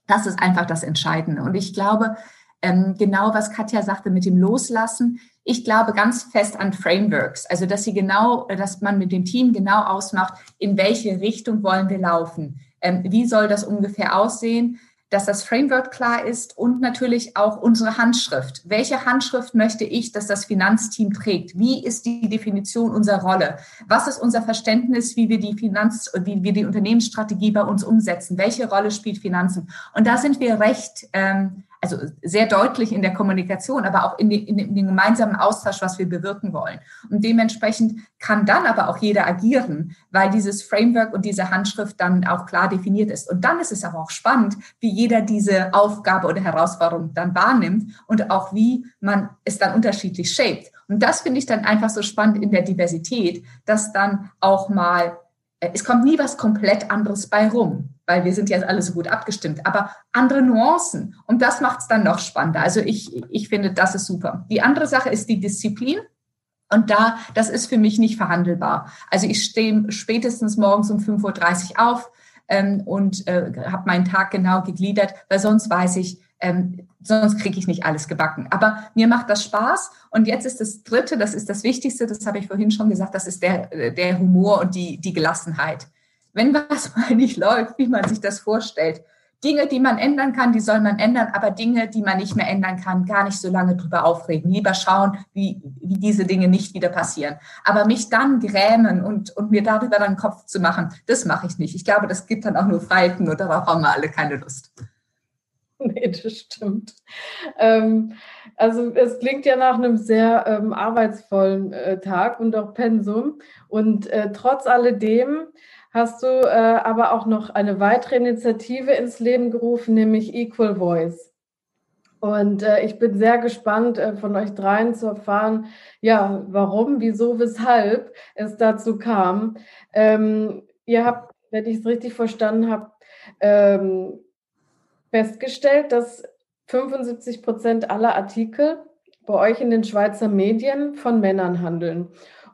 Das ist einfach das Entscheidende. Und ich glaube, ähm, genau was Katja sagte mit dem Loslassen. Ich glaube ganz fest an Frameworks, also dass sie genau, dass man mit dem Team genau ausmacht, in welche Richtung wollen wir laufen. Ähm, wie soll das ungefähr aussehen? Dass das Framework klar ist und natürlich auch unsere Handschrift. Welche Handschrift möchte ich, dass das Finanzteam trägt? Wie ist die Definition unserer Rolle? Was ist unser Verständnis, wie wir die Finanz, wie wir die Unternehmensstrategie bei uns umsetzen? Welche Rolle spielt Finanzen? Und da sind wir recht ähm, also sehr deutlich in der Kommunikation, aber auch in, den, in, den gemeinsamen Austausch, was wir bewirken wollen. Und dementsprechend kann dann aber auch jeder agieren, weil dieses Framework und diese Handschrift dann auch klar definiert ist. Und dann ist es aber auch spannend, wie jeder diese Aufgabe oder Herausforderung dann wahrnimmt und auch wie man es dann unterschiedlich shaped. Und das finde ich dann einfach so spannend in der Diversität, dass dann auch mal es kommt nie was komplett anderes bei rum, weil wir sind ja alle so gut abgestimmt, aber andere Nuancen. Und das macht es dann noch spannender. Also ich, ich finde, das ist super. Die andere Sache ist die Disziplin. Und da, das ist für mich nicht verhandelbar. Also ich stehe spätestens morgens um 5.30 Uhr auf ähm, und äh, habe meinen Tag genau gegliedert, weil sonst weiß ich, ähm, sonst kriege ich nicht alles gebacken. Aber mir macht das Spaß. Und jetzt ist das Dritte, das ist das Wichtigste, das habe ich vorhin schon gesagt, das ist der, der Humor und die, die Gelassenheit. Wenn was *laughs* mal nicht läuft, wie man sich das vorstellt, Dinge, die man ändern kann, die soll man ändern, aber Dinge, die man nicht mehr ändern kann, gar nicht so lange drüber aufregen. Lieber schauen, wie, wie diese Dinge nicht wieder passieren. Aber mich dann grämen und, und mir darüber dann Kopf zu machen, das mache ich nicht. Ich glaube, das gibt dann auch nur Falten und darauf haben wir alle keine Lust. *laughs* Nee, das stimmt. Ähm, also es klingt ja nach einem sehr ähm, arbeitsvollen äh, Tag und auch Pensum. Und äh, trotz alledem hast du äh, aber auch noch eine weitere Initiative ins Leben gerufen, nämlich Equal Voice. Und äh, ich bin sehr gespannt, äh, von euch dreien zu erfahren, ja, warum, wieso, weshalb es dazu kam. Ähm, ihr habt, wenn ich es richtig verstanden habe, ähm, festgestellt, dass 75 Prozent aller Artikel bei euch in den Schweizer Medien von Männern handeln.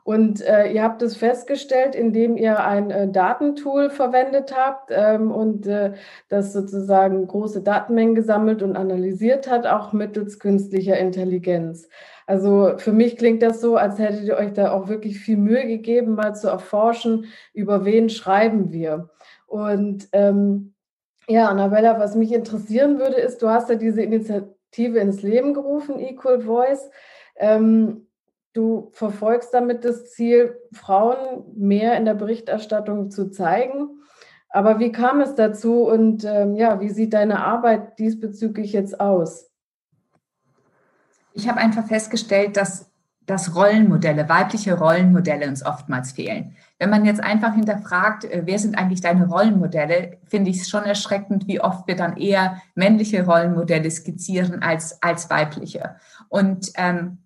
Und äh, ihr habt es festgestellt, indem ihr ein äh, Datentool verwendet habt ähm, und äh, das sozusagen große Datenmengen gesammelt und analysiert hat, auch mittels künstlicher Intelligenz. Also für mich klingt das so, als hättet ihr euch da auch wirklich viel Mühe gegeben, mal zu erforschen, über wen schreiben wir. Und ähm, ja, Annabella, was mich interessieren würde, ist, du hast ja diese Initiative ins Leben gerufen, Equal Voice. Ähm, du verfolgst damit das Ziel, Frauen mehr in der Berichterstattung zu zeigen. Aber wie kam es dazu und ähm, ja, wie sieht deine Arbeit diesbezüglich jetzt aus? Ich habe einfach festgestellt, dass, dass Rollenmodelle, weibliche Rollenmodelle uns oftmals fehlen. Wenn man jetzt einfach hinterfragt, äh, wer sind eigentlich deine Rollenmodelle, finde ich es schon erschreckend, wie oft wir dann eher männliche Rollenmodelle skizzieren als, als weibliche. Und ähm,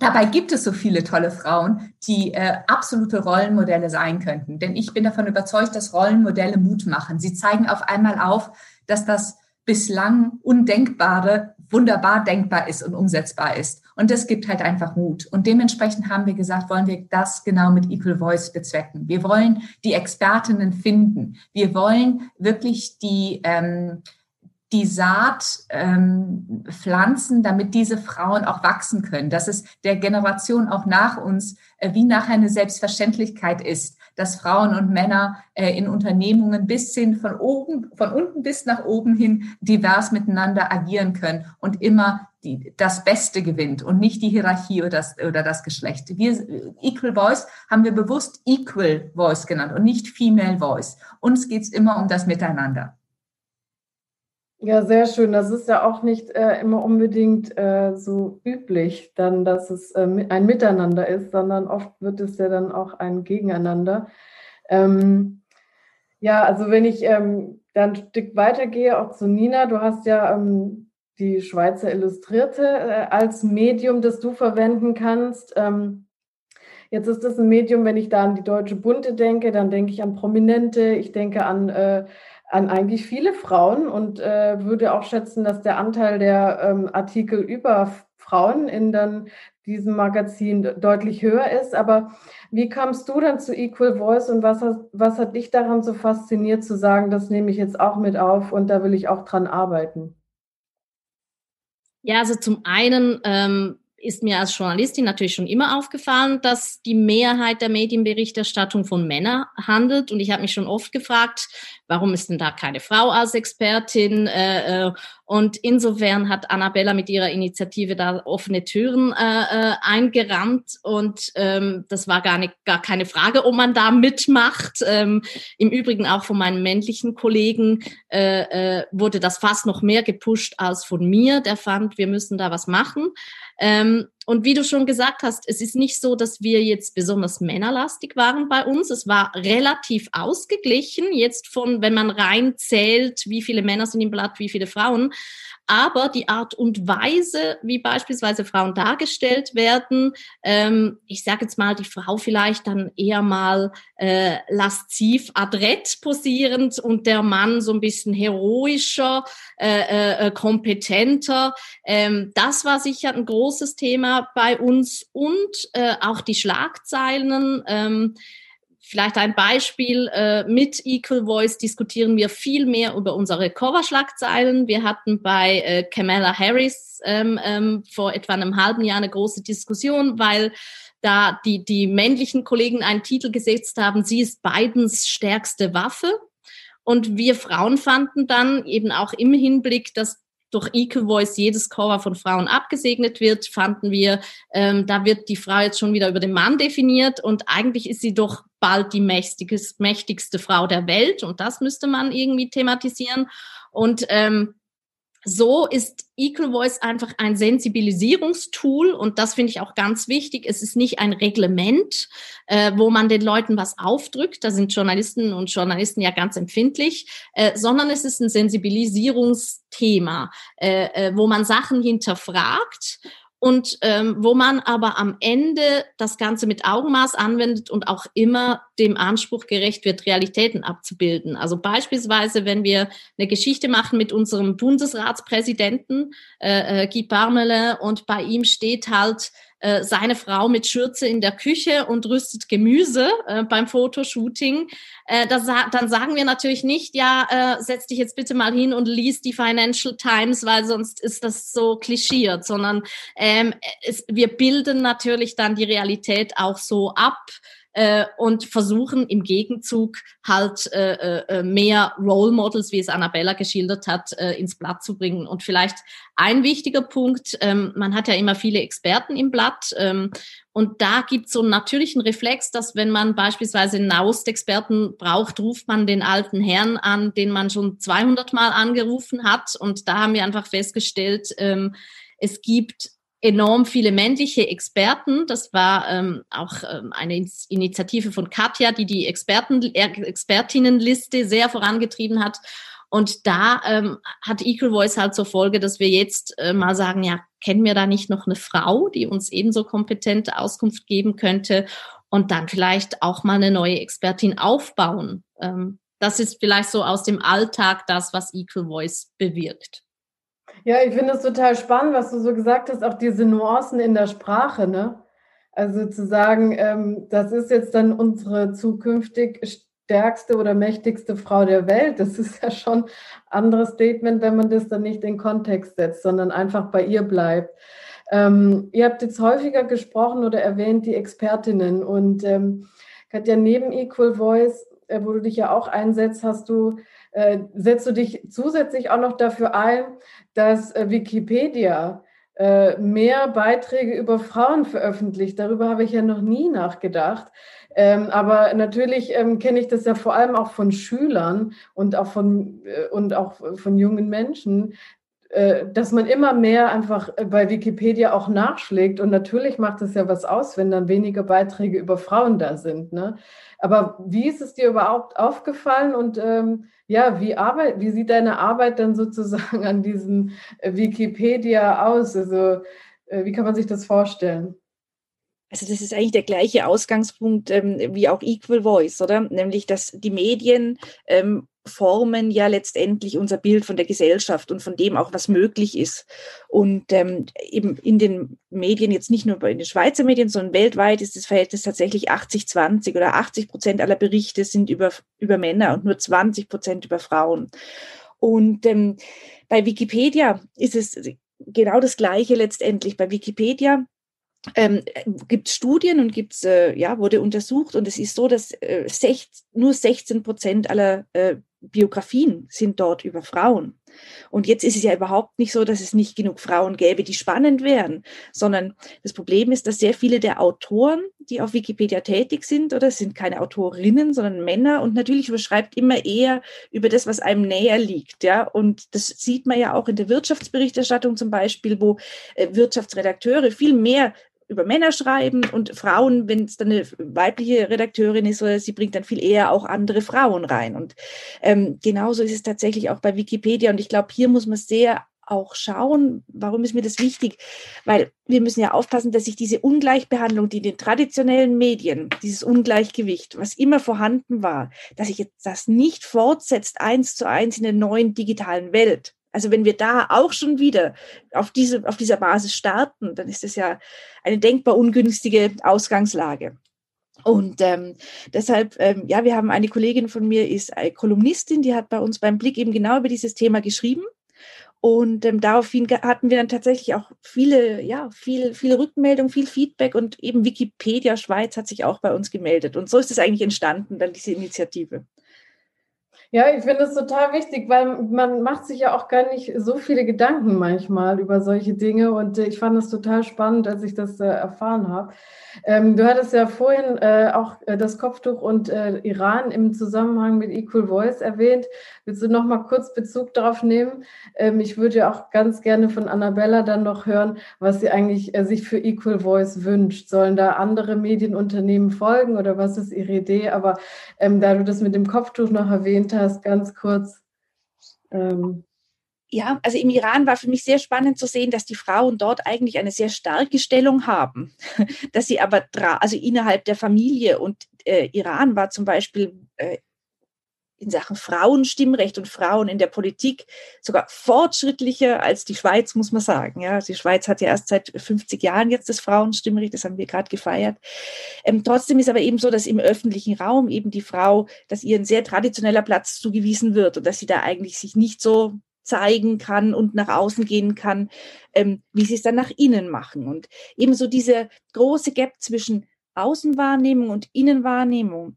Dabei gibt es so viele tolle Frauen, die äh, absolute Rollenmodelle sein könnten. Denn ich bin davon überzeugt, dass Rollenmodelle Mut machen. Sie zeigen auf einmal auf, dass das bislang Undenkbare wunderbar denkbar ist und umsetzbar ist. Und das gibt halt einfach Mut. Und dementsprechend haben wir gesagt, wollen wir das genau mit Equal Voice bezwecken. Wir wollen die Expertinnen finden. Wir wollen wirklich die, ähm, die Saat ähm, pflanzen, damit diese Frauen auch wachsen können, dass es der Generation auch nach uns äh, wie nachher eine Selbstverständlichkeit ist, dass Frauen und Männer äh, in Unternehmungen bis hin von oben, von unten bis nach oben hin divers miteinander agieren können und immer die, das Beste gewinnt und nicht die Hierarchie oder das, oder das Geschlecht. Wir, Equal Voice haben wir bewusst Equal Voice genannt und nicht Female Voice. Uns geht es immer um das Miteinander. Ja, sehr schön. Das ist ja auch nicht äh, immer unbedingt äh, so üblich, dann, dass es äh, ein Miteinander ist, sondern oft wird es ja dann auch ein Gegeneinander. Ähm, ja, also wenn ich ähm, dann ein Stück weitergehe, auch zu Nina. Du hast ja ähm, die Schweizer Illustrierte äh, als Medium, das du verwenden kannst. Ähm, jetzt ist das ein Medium, wenn ich da an die Deutsche Bunte denke, dann denke ich an Prominente, ich denke an, äh, an eigentlich viele Frauen und äh, würde auch schätzen, dass der Anteil der ähm, Artikel über Frauen in dann diesem Magazin deutlich höher ist. Aber wie kamst du dann zu Equal Voice und was, hat, was hat dich daran so fasziniert zu sagen, das nehme ich jetzt auch mit auf und da will ich auch dran arbeiten? Ja, also zum einen ähm, ist mir als Journalistin natürlich schon immer aufgefallen, dass die Mehrheit der Medienberichterstattung von Männern handelt. Und ich habe mich schon oft gefragt, warum ist denn da keine Frau als Expertin? Äh, äh, und insofern hat Annabella mit ihrer Initiative da offene Türen äh, äh, eingerannt. Und ähm, das war gar, nicht, gar keine Frage, ob man da mitmacht. Ähm, Im Übrigen auch von meinen männlichen Kollegen äh, äh, wurde das fast noch mehr gepusht als von mir. Der fand, wir müssen da was machen. Ähm, und wie du schon gesagt hast, es ist nicht so, dass wir jetzt besonders männerlastig waren bei uns. Es war relativ ausgeglichen, jetzt von, wenn man rein zählt, wie viele Männer sind im Blatt, wie viele Frauen aber die Art und Weise, wie beispielsweise Frauen dargestellt werden, ähm, ich sage jetzt mal, die Frau vielleicht dann eher mal äh, lasziv adrett posierend und der Mann so ein bisschen heroischer, äh, äh, kompetenter. Ähm, das war sicher ein großes Thema bei uns und äh, auch die Schlagzeilen. Ähm, Vielleicht ein Beispiel, äh, mit Equal Voice diskutieren wir viel mehr über unsere Coverschlagzeilen. Wir hatten bei äh, Kamala Harris ähm, ähm, vor etwa einem halben Jahr eine große Diskussion, weil da die, die männlichen Kollegen einen Titel gesetzt haben, sie ist Bidens stärkste Waffe. Und wir Frauen fanden dann eben auch im Hinblick, dass durch Equal Voice jedes Cover von Frauen abgesegnet wird, fanden wir, ähm, da wird die Frau jetzt schon wieder über den Mann definiert und eigentlich ist sie doch bald die mächtigste, Frau der Welt und das müsste man irgendwie thematisieren. Und ähm, so ist Equal Voice einfach ein Sensibilisierungstool und das finde ich auch ganz wichtig. Es ist nicht ein Reglement, äh, wo man den Leuten was aufdrückt. Da sind Journalisten und Journalisten ja ganz empfindlich, äh, sondern es ist ein Sensibilisierungsthema, äh, äh wo man Sachen hinterfragt und ähm, wo man aber am Ende das Ganze mit Augenmaß anwendet und auch immer dem Anspruch gerecht wird, Realitäten abzubilden. Also beispielsweise, wenn wir eine Geschichte machen mit unserem Bundesratspräsidenten äh, äh, Guy Parmelin und bei ihm steht halt äh, seine Frau mit Schürze in der Küche und rüstet Gemüse äh, beim Fotoshooting, äh, das, dann sagen wir natürlich nicht, ja, äh, setz dich jetzt bitte mal hin und lies die Financial Times, weil sonst ist das so klischiert, sondern ähm, es, wir bilden natürlich dann die Realität auch so ab, äh, und versuchen im Gegenzug halt äh, äh, mehr Role Models, wie es Annabella geschildert hat, äh, ins Blatt zu bringen. Und vielleicht ein wichtiger Punkt, ähm, man hat ja immer viele Experten im Blatt ähm, und da gibt es so einen natürlichen Reflex, dass wenn man beispielsweise einen Naust-Experten braucht, ruft man den alten Herrn an, den man schon 200 Mal angerufen hat. Und da haben wir einfach festgestellt, ähm, es gibt enorm viele männliche Experten. Das war ähm, auch ähm, eine Initiative von Katja, die die Experten, Expertinnenliste sehr vorangetrieben hat. Und da ähm, hat Equal Voice halt zur Folge, dass wir jetzt äh, mal sagen, ja, kennen wir da nicht noch eine Frau, die uns ebenso kompetente Auskunft geben könnte und dann vielleicht auch mal eine neue Expertin aufbauen. Ähm, das ist vielleicht so aus dem Alltag das, was Equal Voice bewirkt. Ja, ich finde es total spannend, was du so gesagt hast, auch diese Nuancen in der Sprache, ne? Also zu sagen, ähm, das ist jetzt dann unsere zukünftig stärkste oder mächtigste Frau der Welt. Das ist ja schon ein anderes Statement, wenn man das dann nicht in Kontext setzt, sondern einfach bei ihr bleibt. Ähm, ihr habt jetzt häufiger gesprochen oder erwähnt die Expertinnen und ähm, Katja, neben Equal Voice, äh, wo du dich ja auch einsetzt, hast du äh, setzt du dich zusätzlich auch noch dafür ein, dass äh, Wikipedia äh, mehr Beiträge über Frauen veröffentlicht. Darüber habe ich ja noch nie nachgedacht. Ähm, aber natürlich ähm, kenne ich das ja vor allem auch von Schülern und auch von, und auch von jungen Menschen, dass man immer mehr einfach bei Wikipedia auch nachschlägt. Und natürlich macht es ja was aus, wenn dann weniger Beiträge über Frauen da sind. Ne? Aber wie ist es dir überhaupt aufgefallen und ähm, ja, wie, Arbeit, wie sieht deine Arbeit dann sozusagen an diesem Wikipedia aus? Also äh, wie kann man sich das vorstellen? Also das ist eigentlich der gleiche Ausgangspunkt ähm, wie auch Equal Voice, oder? Nämlich, dass die Medien ähm, formen ja letztendlich unser Bild von der Gesellschaft und von dem auch, was möglich ist. Und ähm, eben in den Medien, jetzt nicht nur in den Schweizer Medien, sondern weltweit ist das Verhältnis tatsächlich 80-20 oder 80 Prozent aller Berichte sind über, über Männer und nur 20 Prozent über Frauen. Und ähm, bei Wikipedia ist es genau das Gleiche letztendlich. Bei Wikipedia ähm, gibt Studien und gibt's, äh, ja, wurde untersucht und es ist so, dass äh, sech, nur 16 Prozent aller äh, Biografien sind dort über Frauen. Und jetzt ist es ja überhaupt nicht so, dass es nicht genug Frauen gäbe, die spannend wären, sondern das Problem ist, dass sehr viele der Autoren, die auf Wikipedia tätig sind, oder sind keine Autorinnen, sondern Männer und natürlich überschreibt immer eher über das, was einem näher liegt, ja. Und das sieht man ja auch in der Wirtschaftsberichterstattung zum Beispiel, wo äh, Wirtschaftsredakteure viel mehr über Männer schreiben und Frauen, wenn es dann eine weibliche Redakteurin ist, sie bringt dann viel eher auch andere Frauen rein. Und ähm, genauso ist es tatsächlich auch bei Wikipedia. Und ich glaube, hier muss man sehr auch schauen, warum ist mir das wichtig? Weil wir müssen ja aufpassen, dass sich diese Ungleichbehandlung, die in den traditionellen Medien, dieses Ungleichgewicht, was immer vorhanden war, dass sich jetzt das nicht fortsetzt eins zu eins in der neuen digitalen Welt. Also wenn wir da auch schon wieder auf, diese, auf dieser Basis starten, dann ist das ja eine denkbar ungünstige Ausgangslage. Und ähm, deshalb, ähm, ja, wir haben eine Kollegin von mir, ist eine Kolumnistin, die hat bei uns beim Blick eben genau über dieses Thema geschrieben. Und ähm, daraufhin hatten wir dann tatsächlich auch viele, ja, viel, viele Rückmeldungen, viel Feedback und eben Wikipedia Schweiz hat sich auch bei uns gemeldet. Und so ist es eigentlich entstanden, dann diese Initiative. Ja, ich finde es total wichtig, weil man macht sich ja auch gar nicht so viele Gedanken manchmal über solche Dinge. Und äh, ich fand es total spannend, als ich das äh, erfahren habe. Ähm, du hattest ja vorhin äh, auch äh, das Kopftuch und äh, Iran im Zusammenhang mit Equal Voice erwähnt. Willst du noch mal kurz Bezug darauf nehmen? Ähm, ich würde ja auch ganz gerne von Annabella dann noch hören, was sie eigentlich sich für Equal Voice wünscht. Sollen da andere Medienunternehmen folgen oder was ist ihre Idee? Aber ähm, da du das mit dem Kopftuch noch erwähnt hast, ganz kurz. Ähm, ja, also im Iran war für mich sehr spannend zu sehen, dass die Frauen dort eigentlich eine sehr starke Stellung haben, *laughs* dass sie aber, also innerhalb der Familie und äh, Iran war zum Beispiel äh, in Sachen Frauenstimmrecht und Frauen in der Politik sogar fortschrittlicher als die Schweiz, muss man sagen. Ja, die Schweiz hat ja erst seit 50 Jahren jetzt das Frauenstimmrecht, das haben wir gerade gefeiert. Ähm, trotzdem ist aber eben so, dass im öffentlichen Raum eben die Frau, dass ihr ein sehr traditioneller Platz zugewiesen wird und dass sie da eigentlich sich nicht so zeigen kann und nach außen gehen kann, ähm, wie sie es dann nach innen machen. Und ebenso diese große Gap zwischen Außenwahrnehmung und Innenwahrnehmung,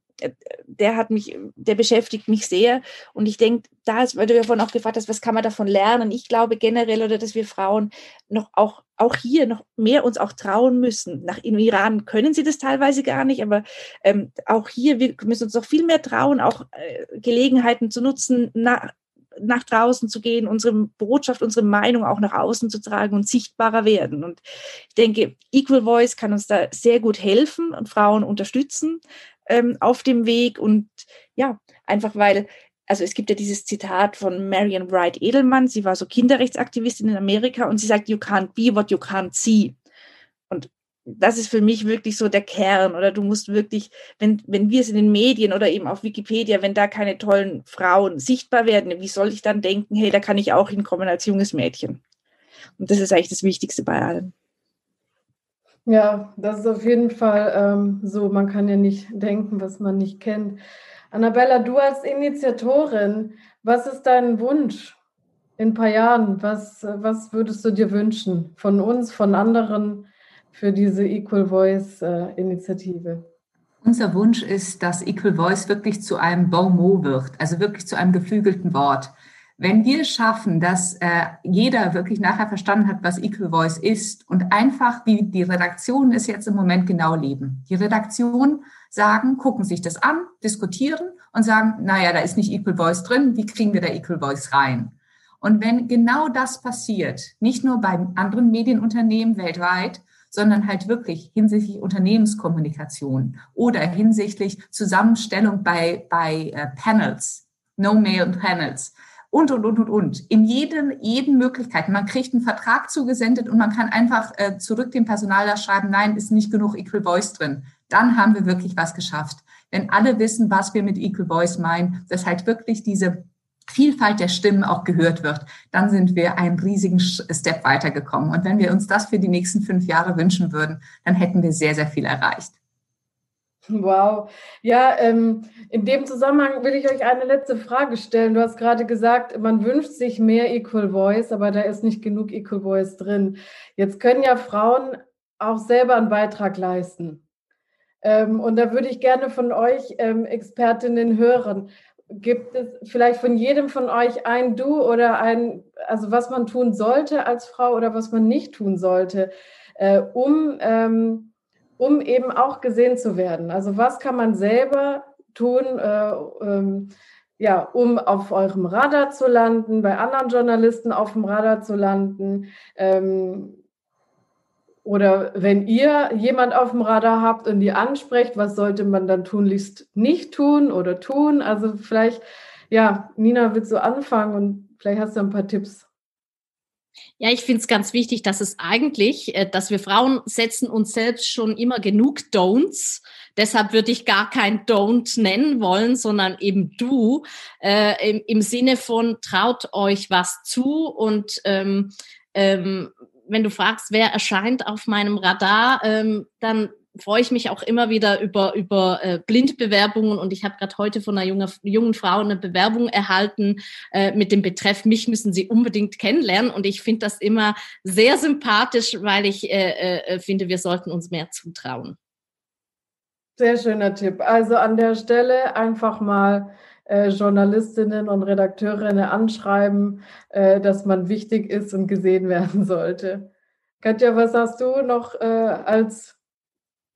der hat mich, der beschäftigt mich sehr. Und ich denke, da ist, weil du ja vorhin auch gefragt hast, was kann man davon lernen? Ich glaube generell, oder dass wir Frauen noch auch, auch hier noch mehr uns auch trauen müssen. Nach im Iran können sie das teilweise gar nicht, aber ähm, auch hier, wir müssen uns noch viel mehr trauen, auch äh, Gelegenheiten zu nutzen, nach, nach draußen zu gehen, unsere Botschaft, unsere Meinung auch nach außen zu tragen und sichtbarer werden. Und ich denke, Equal Voice kann uns da sehr gut helfen und Frauen unterstützen ähm, auf dem Weg. Und ja, einfach weil also es gibt ja dieses Zitat von Marian Wright Edelmann, sie war so Kinderrechtsaktivistin in Amerika und sie sagt, you can't be what you can't see. Und das ist für mich wirklich so der Kern. Oder du musst wirklich, wenn, wenn wir es in den Medien oder eben auf Wikipedia, wenn da keine tollen Frauen sichtbar werden, wie soll ich dann denken, hey, da kann ich auch hinkommen als junges Mädchen? Und das ist eigentlich das Wichtigste bei allem. Ja, das ist auf jeden Fall ähm, so. Man kann ja nicht denken, was man nicht kennt. Annabella, du als Initiatorin, was ist dein Wunsch in ein paar Jahren? Was, was würdest du dir wünschen von uns, von anderen? für diese Equal Voice äh? Unser Wunsch ist, dass Equal Voice wirklich zu einem Bon mot wird, also wirklich zu einem geflügelten Wort. Wenn wir schaffen, dass äh, jeder wirklich nachher verstanden hat, was Equal Voice ist und einfach, wie die Redaktionen es jetzt im Moment genau leben. Die Redaktionen sagen, gucken sich das an, diskutieren und sagen, naja, da ist nicht Equal Voice drin, wie kriegen wir da Equal Voice rein? Und wenn genau das passiert, nicht nur bei anderen Medienunternehmen weltweit, sondern halt wirklich hinsichtlich Unternehmenskommunikation oder hinsichtlich Zusammenstellung bei, bei äh, Panels, No-Mail-Panels und, und, und, und, und. In jeden, jeden Möglichkeiten. Man kriegt einen Vertrag zugesendet und man kann einfach äh, zurück dem Personaler schreiben, nein, ist nicht genug Equal Voice drin. Dann haben wir wirklich was geschafft. Wenn alle wissen, was wir mit Equal Voice meinen, dass halt wirklich diese Vielfalt der Stimmen auch gehört wird, dann sind wir einen riesigen Step weitergekommen. Und wenn wir uns das für die nächsten fünf Jahre wünschen würden, dann hätten wir sehr, sehr viel erreicht. Wow. Ja, ähm, in dem Zusammenhang will ich euch eine letzte Frage stellen. Du hast gerade gesagt, man wünscht sich mehr Equal Voice, aber da ist nicht genug Equal Voice drin. Jetzt können ja Frauen auch selber einen Beitrag leisten. Ähm, und da würde ich gerne von euch ähm, Expertinnen hören gibt es vielleicht von jedem von euch ein Du oder ein, also was man tun sollte als Frau oder was man nicht tun sollte, äh, um, ähm, um eben auch gesehen zu werden? Also was kann man selber tun, äh, ähm, ja, um auf eurem Radar zu landen, bei anderen Journalisten auf dem Radar zu landen? Ähm, oder wenn ihr jemand auf dem Radar habt und die ansprecht, was sollte man dann tunlichst nicht tun oder tun? Also vielleicht, ja, Nina, willst du anfangen und vielleicht hast du ein paar Tipps. Ja, ich finde es ganz wichtig, dass es eigentlich, äh, dass wir Frauen setzen uns selbst schon immer genug Don'ts. Deshalb würde ich gar kein Don't nennen wollen, sondern eben du äh, im, im Sinne von traut euch was zu und ähm, ähm, wenn du fragst, wer erscheint auf meinem Radar, ähm, dann freue ich mich auch immer wieder über, über äh, Blindbewerbungen und ich habe gerade heute von einer jungen, jungen Frau eine Bewerbung erhalten äh, mit dem Betreff, mich müssen Sie unbedingt kennenlernen und ich finde das immer sehr sympathisch, weil ich äh, äh, finde, wir sollten uns mehr zutrauen. Sehr schöner Tipp. Also an der Stelle einfach mal äh, Journalistinnen und Redakteurinnen anschreiben, äh, dass man wichtig ist und gesehen *laughs* werden sollte. Katja, was hast du noch äh, als,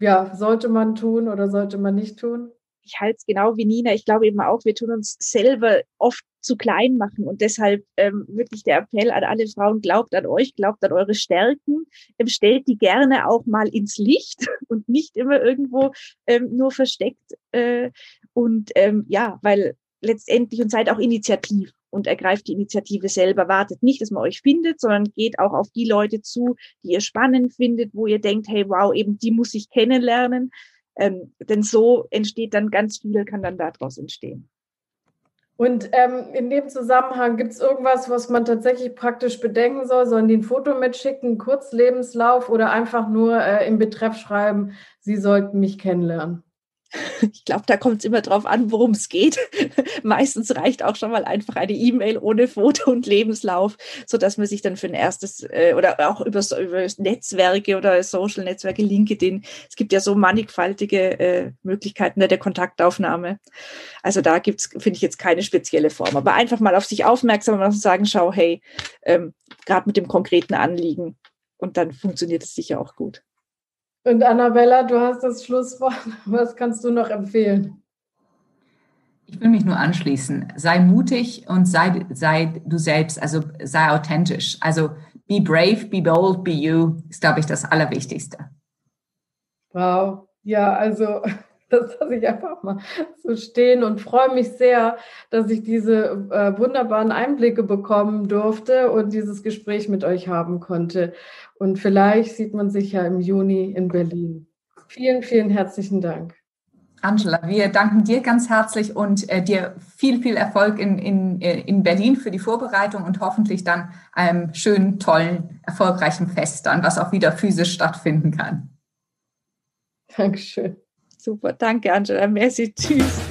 ja, sollte man tun oder sollte man nicht tun? Ich halte es genau wie Nina. Ich glaube eben auch, wir tun uns selber oft zu klein machen und deshalb ähm, wirklich der Appell an alle Frauen, glaubt an euch, glaubt an eure Stärken, ähm, stellt die gerne auch mal ins Licht *laughs* und nicht immer irgendwo ähm, nur versteckt. Äh, und ähm, ja, weil letztendlich und seid auch initiativ und ergreift die Initiative selber. Wartet nicht, dass man euch findet, sondern geht auch auf die Leute zu, die ihr spannend findet, wo ihr denkt, hey, wow, eben die muss ich kennenlernen. Ähm, denn so entsteht dann ganz viel, kann dann daraus entstehen. Und ähm, in dem Zusammenhang gibt es irgendwas, was man tatsächlich praktisch bedenken soll? Sollen die ein Foto mitschicken, Kurzlebenslauf oder einfach nur äh, im Betreff schreiben, Sie sollten mich kennenlernen? *laughs* Ich glaube, da kommt es immer drauf an, worum es geht. *laughs* Meistens reicht auch schon mal einfach eine E-Mail ohne Foto und Lebenslauf, so dass man sich dann für ein erstes äh, oder auch über, über Netzwerke oder Social Netzwerke, LinkedIn, es gibt ja so mannigfaltige äh, Möglichkeiten der Kontaktaufnahme. Also da gibt's, finde ich jetzt keine spezielle Form, aber einfach mal auf sich aufmerksam machen und sagen, schau, hey, ähm, gerade mit dem konkreten Anliegen und dann funktioniert es sicher auch gut. Und Annabella, du hast das Schlusswort. *laughs* Was kannst du noch empfehlen? Ich will mich nur anschließen. Sei mutig und sei, sei du selbst, also sei authentisch. Also be brave, be bold, be you ist, glaube ich, das Allerwichtigste. Wow. Ja, also *laughs* das lasse ich einfach mal so stehen und freue mich sehr, dass ich diese äh, wunderbaren Einblicke bekommen durfte und dieses Gespräch mit euch haben konnte. Und vielleicht sieht man sich ja im Juni in Berlin. Vielen, vielen herzlichen Dank. Angela, wir danken dir ganz herzlich und äh, dir viel, viel Erfolg in, in, äh, in Berlin für die Vorbereitung und hoffentlich dann einem schönen, tollen, erfolgreichen Fest dann, was auch wieder physisch stattfinden kann. Dankeschön. Super, danke Angela, merci, tschüss.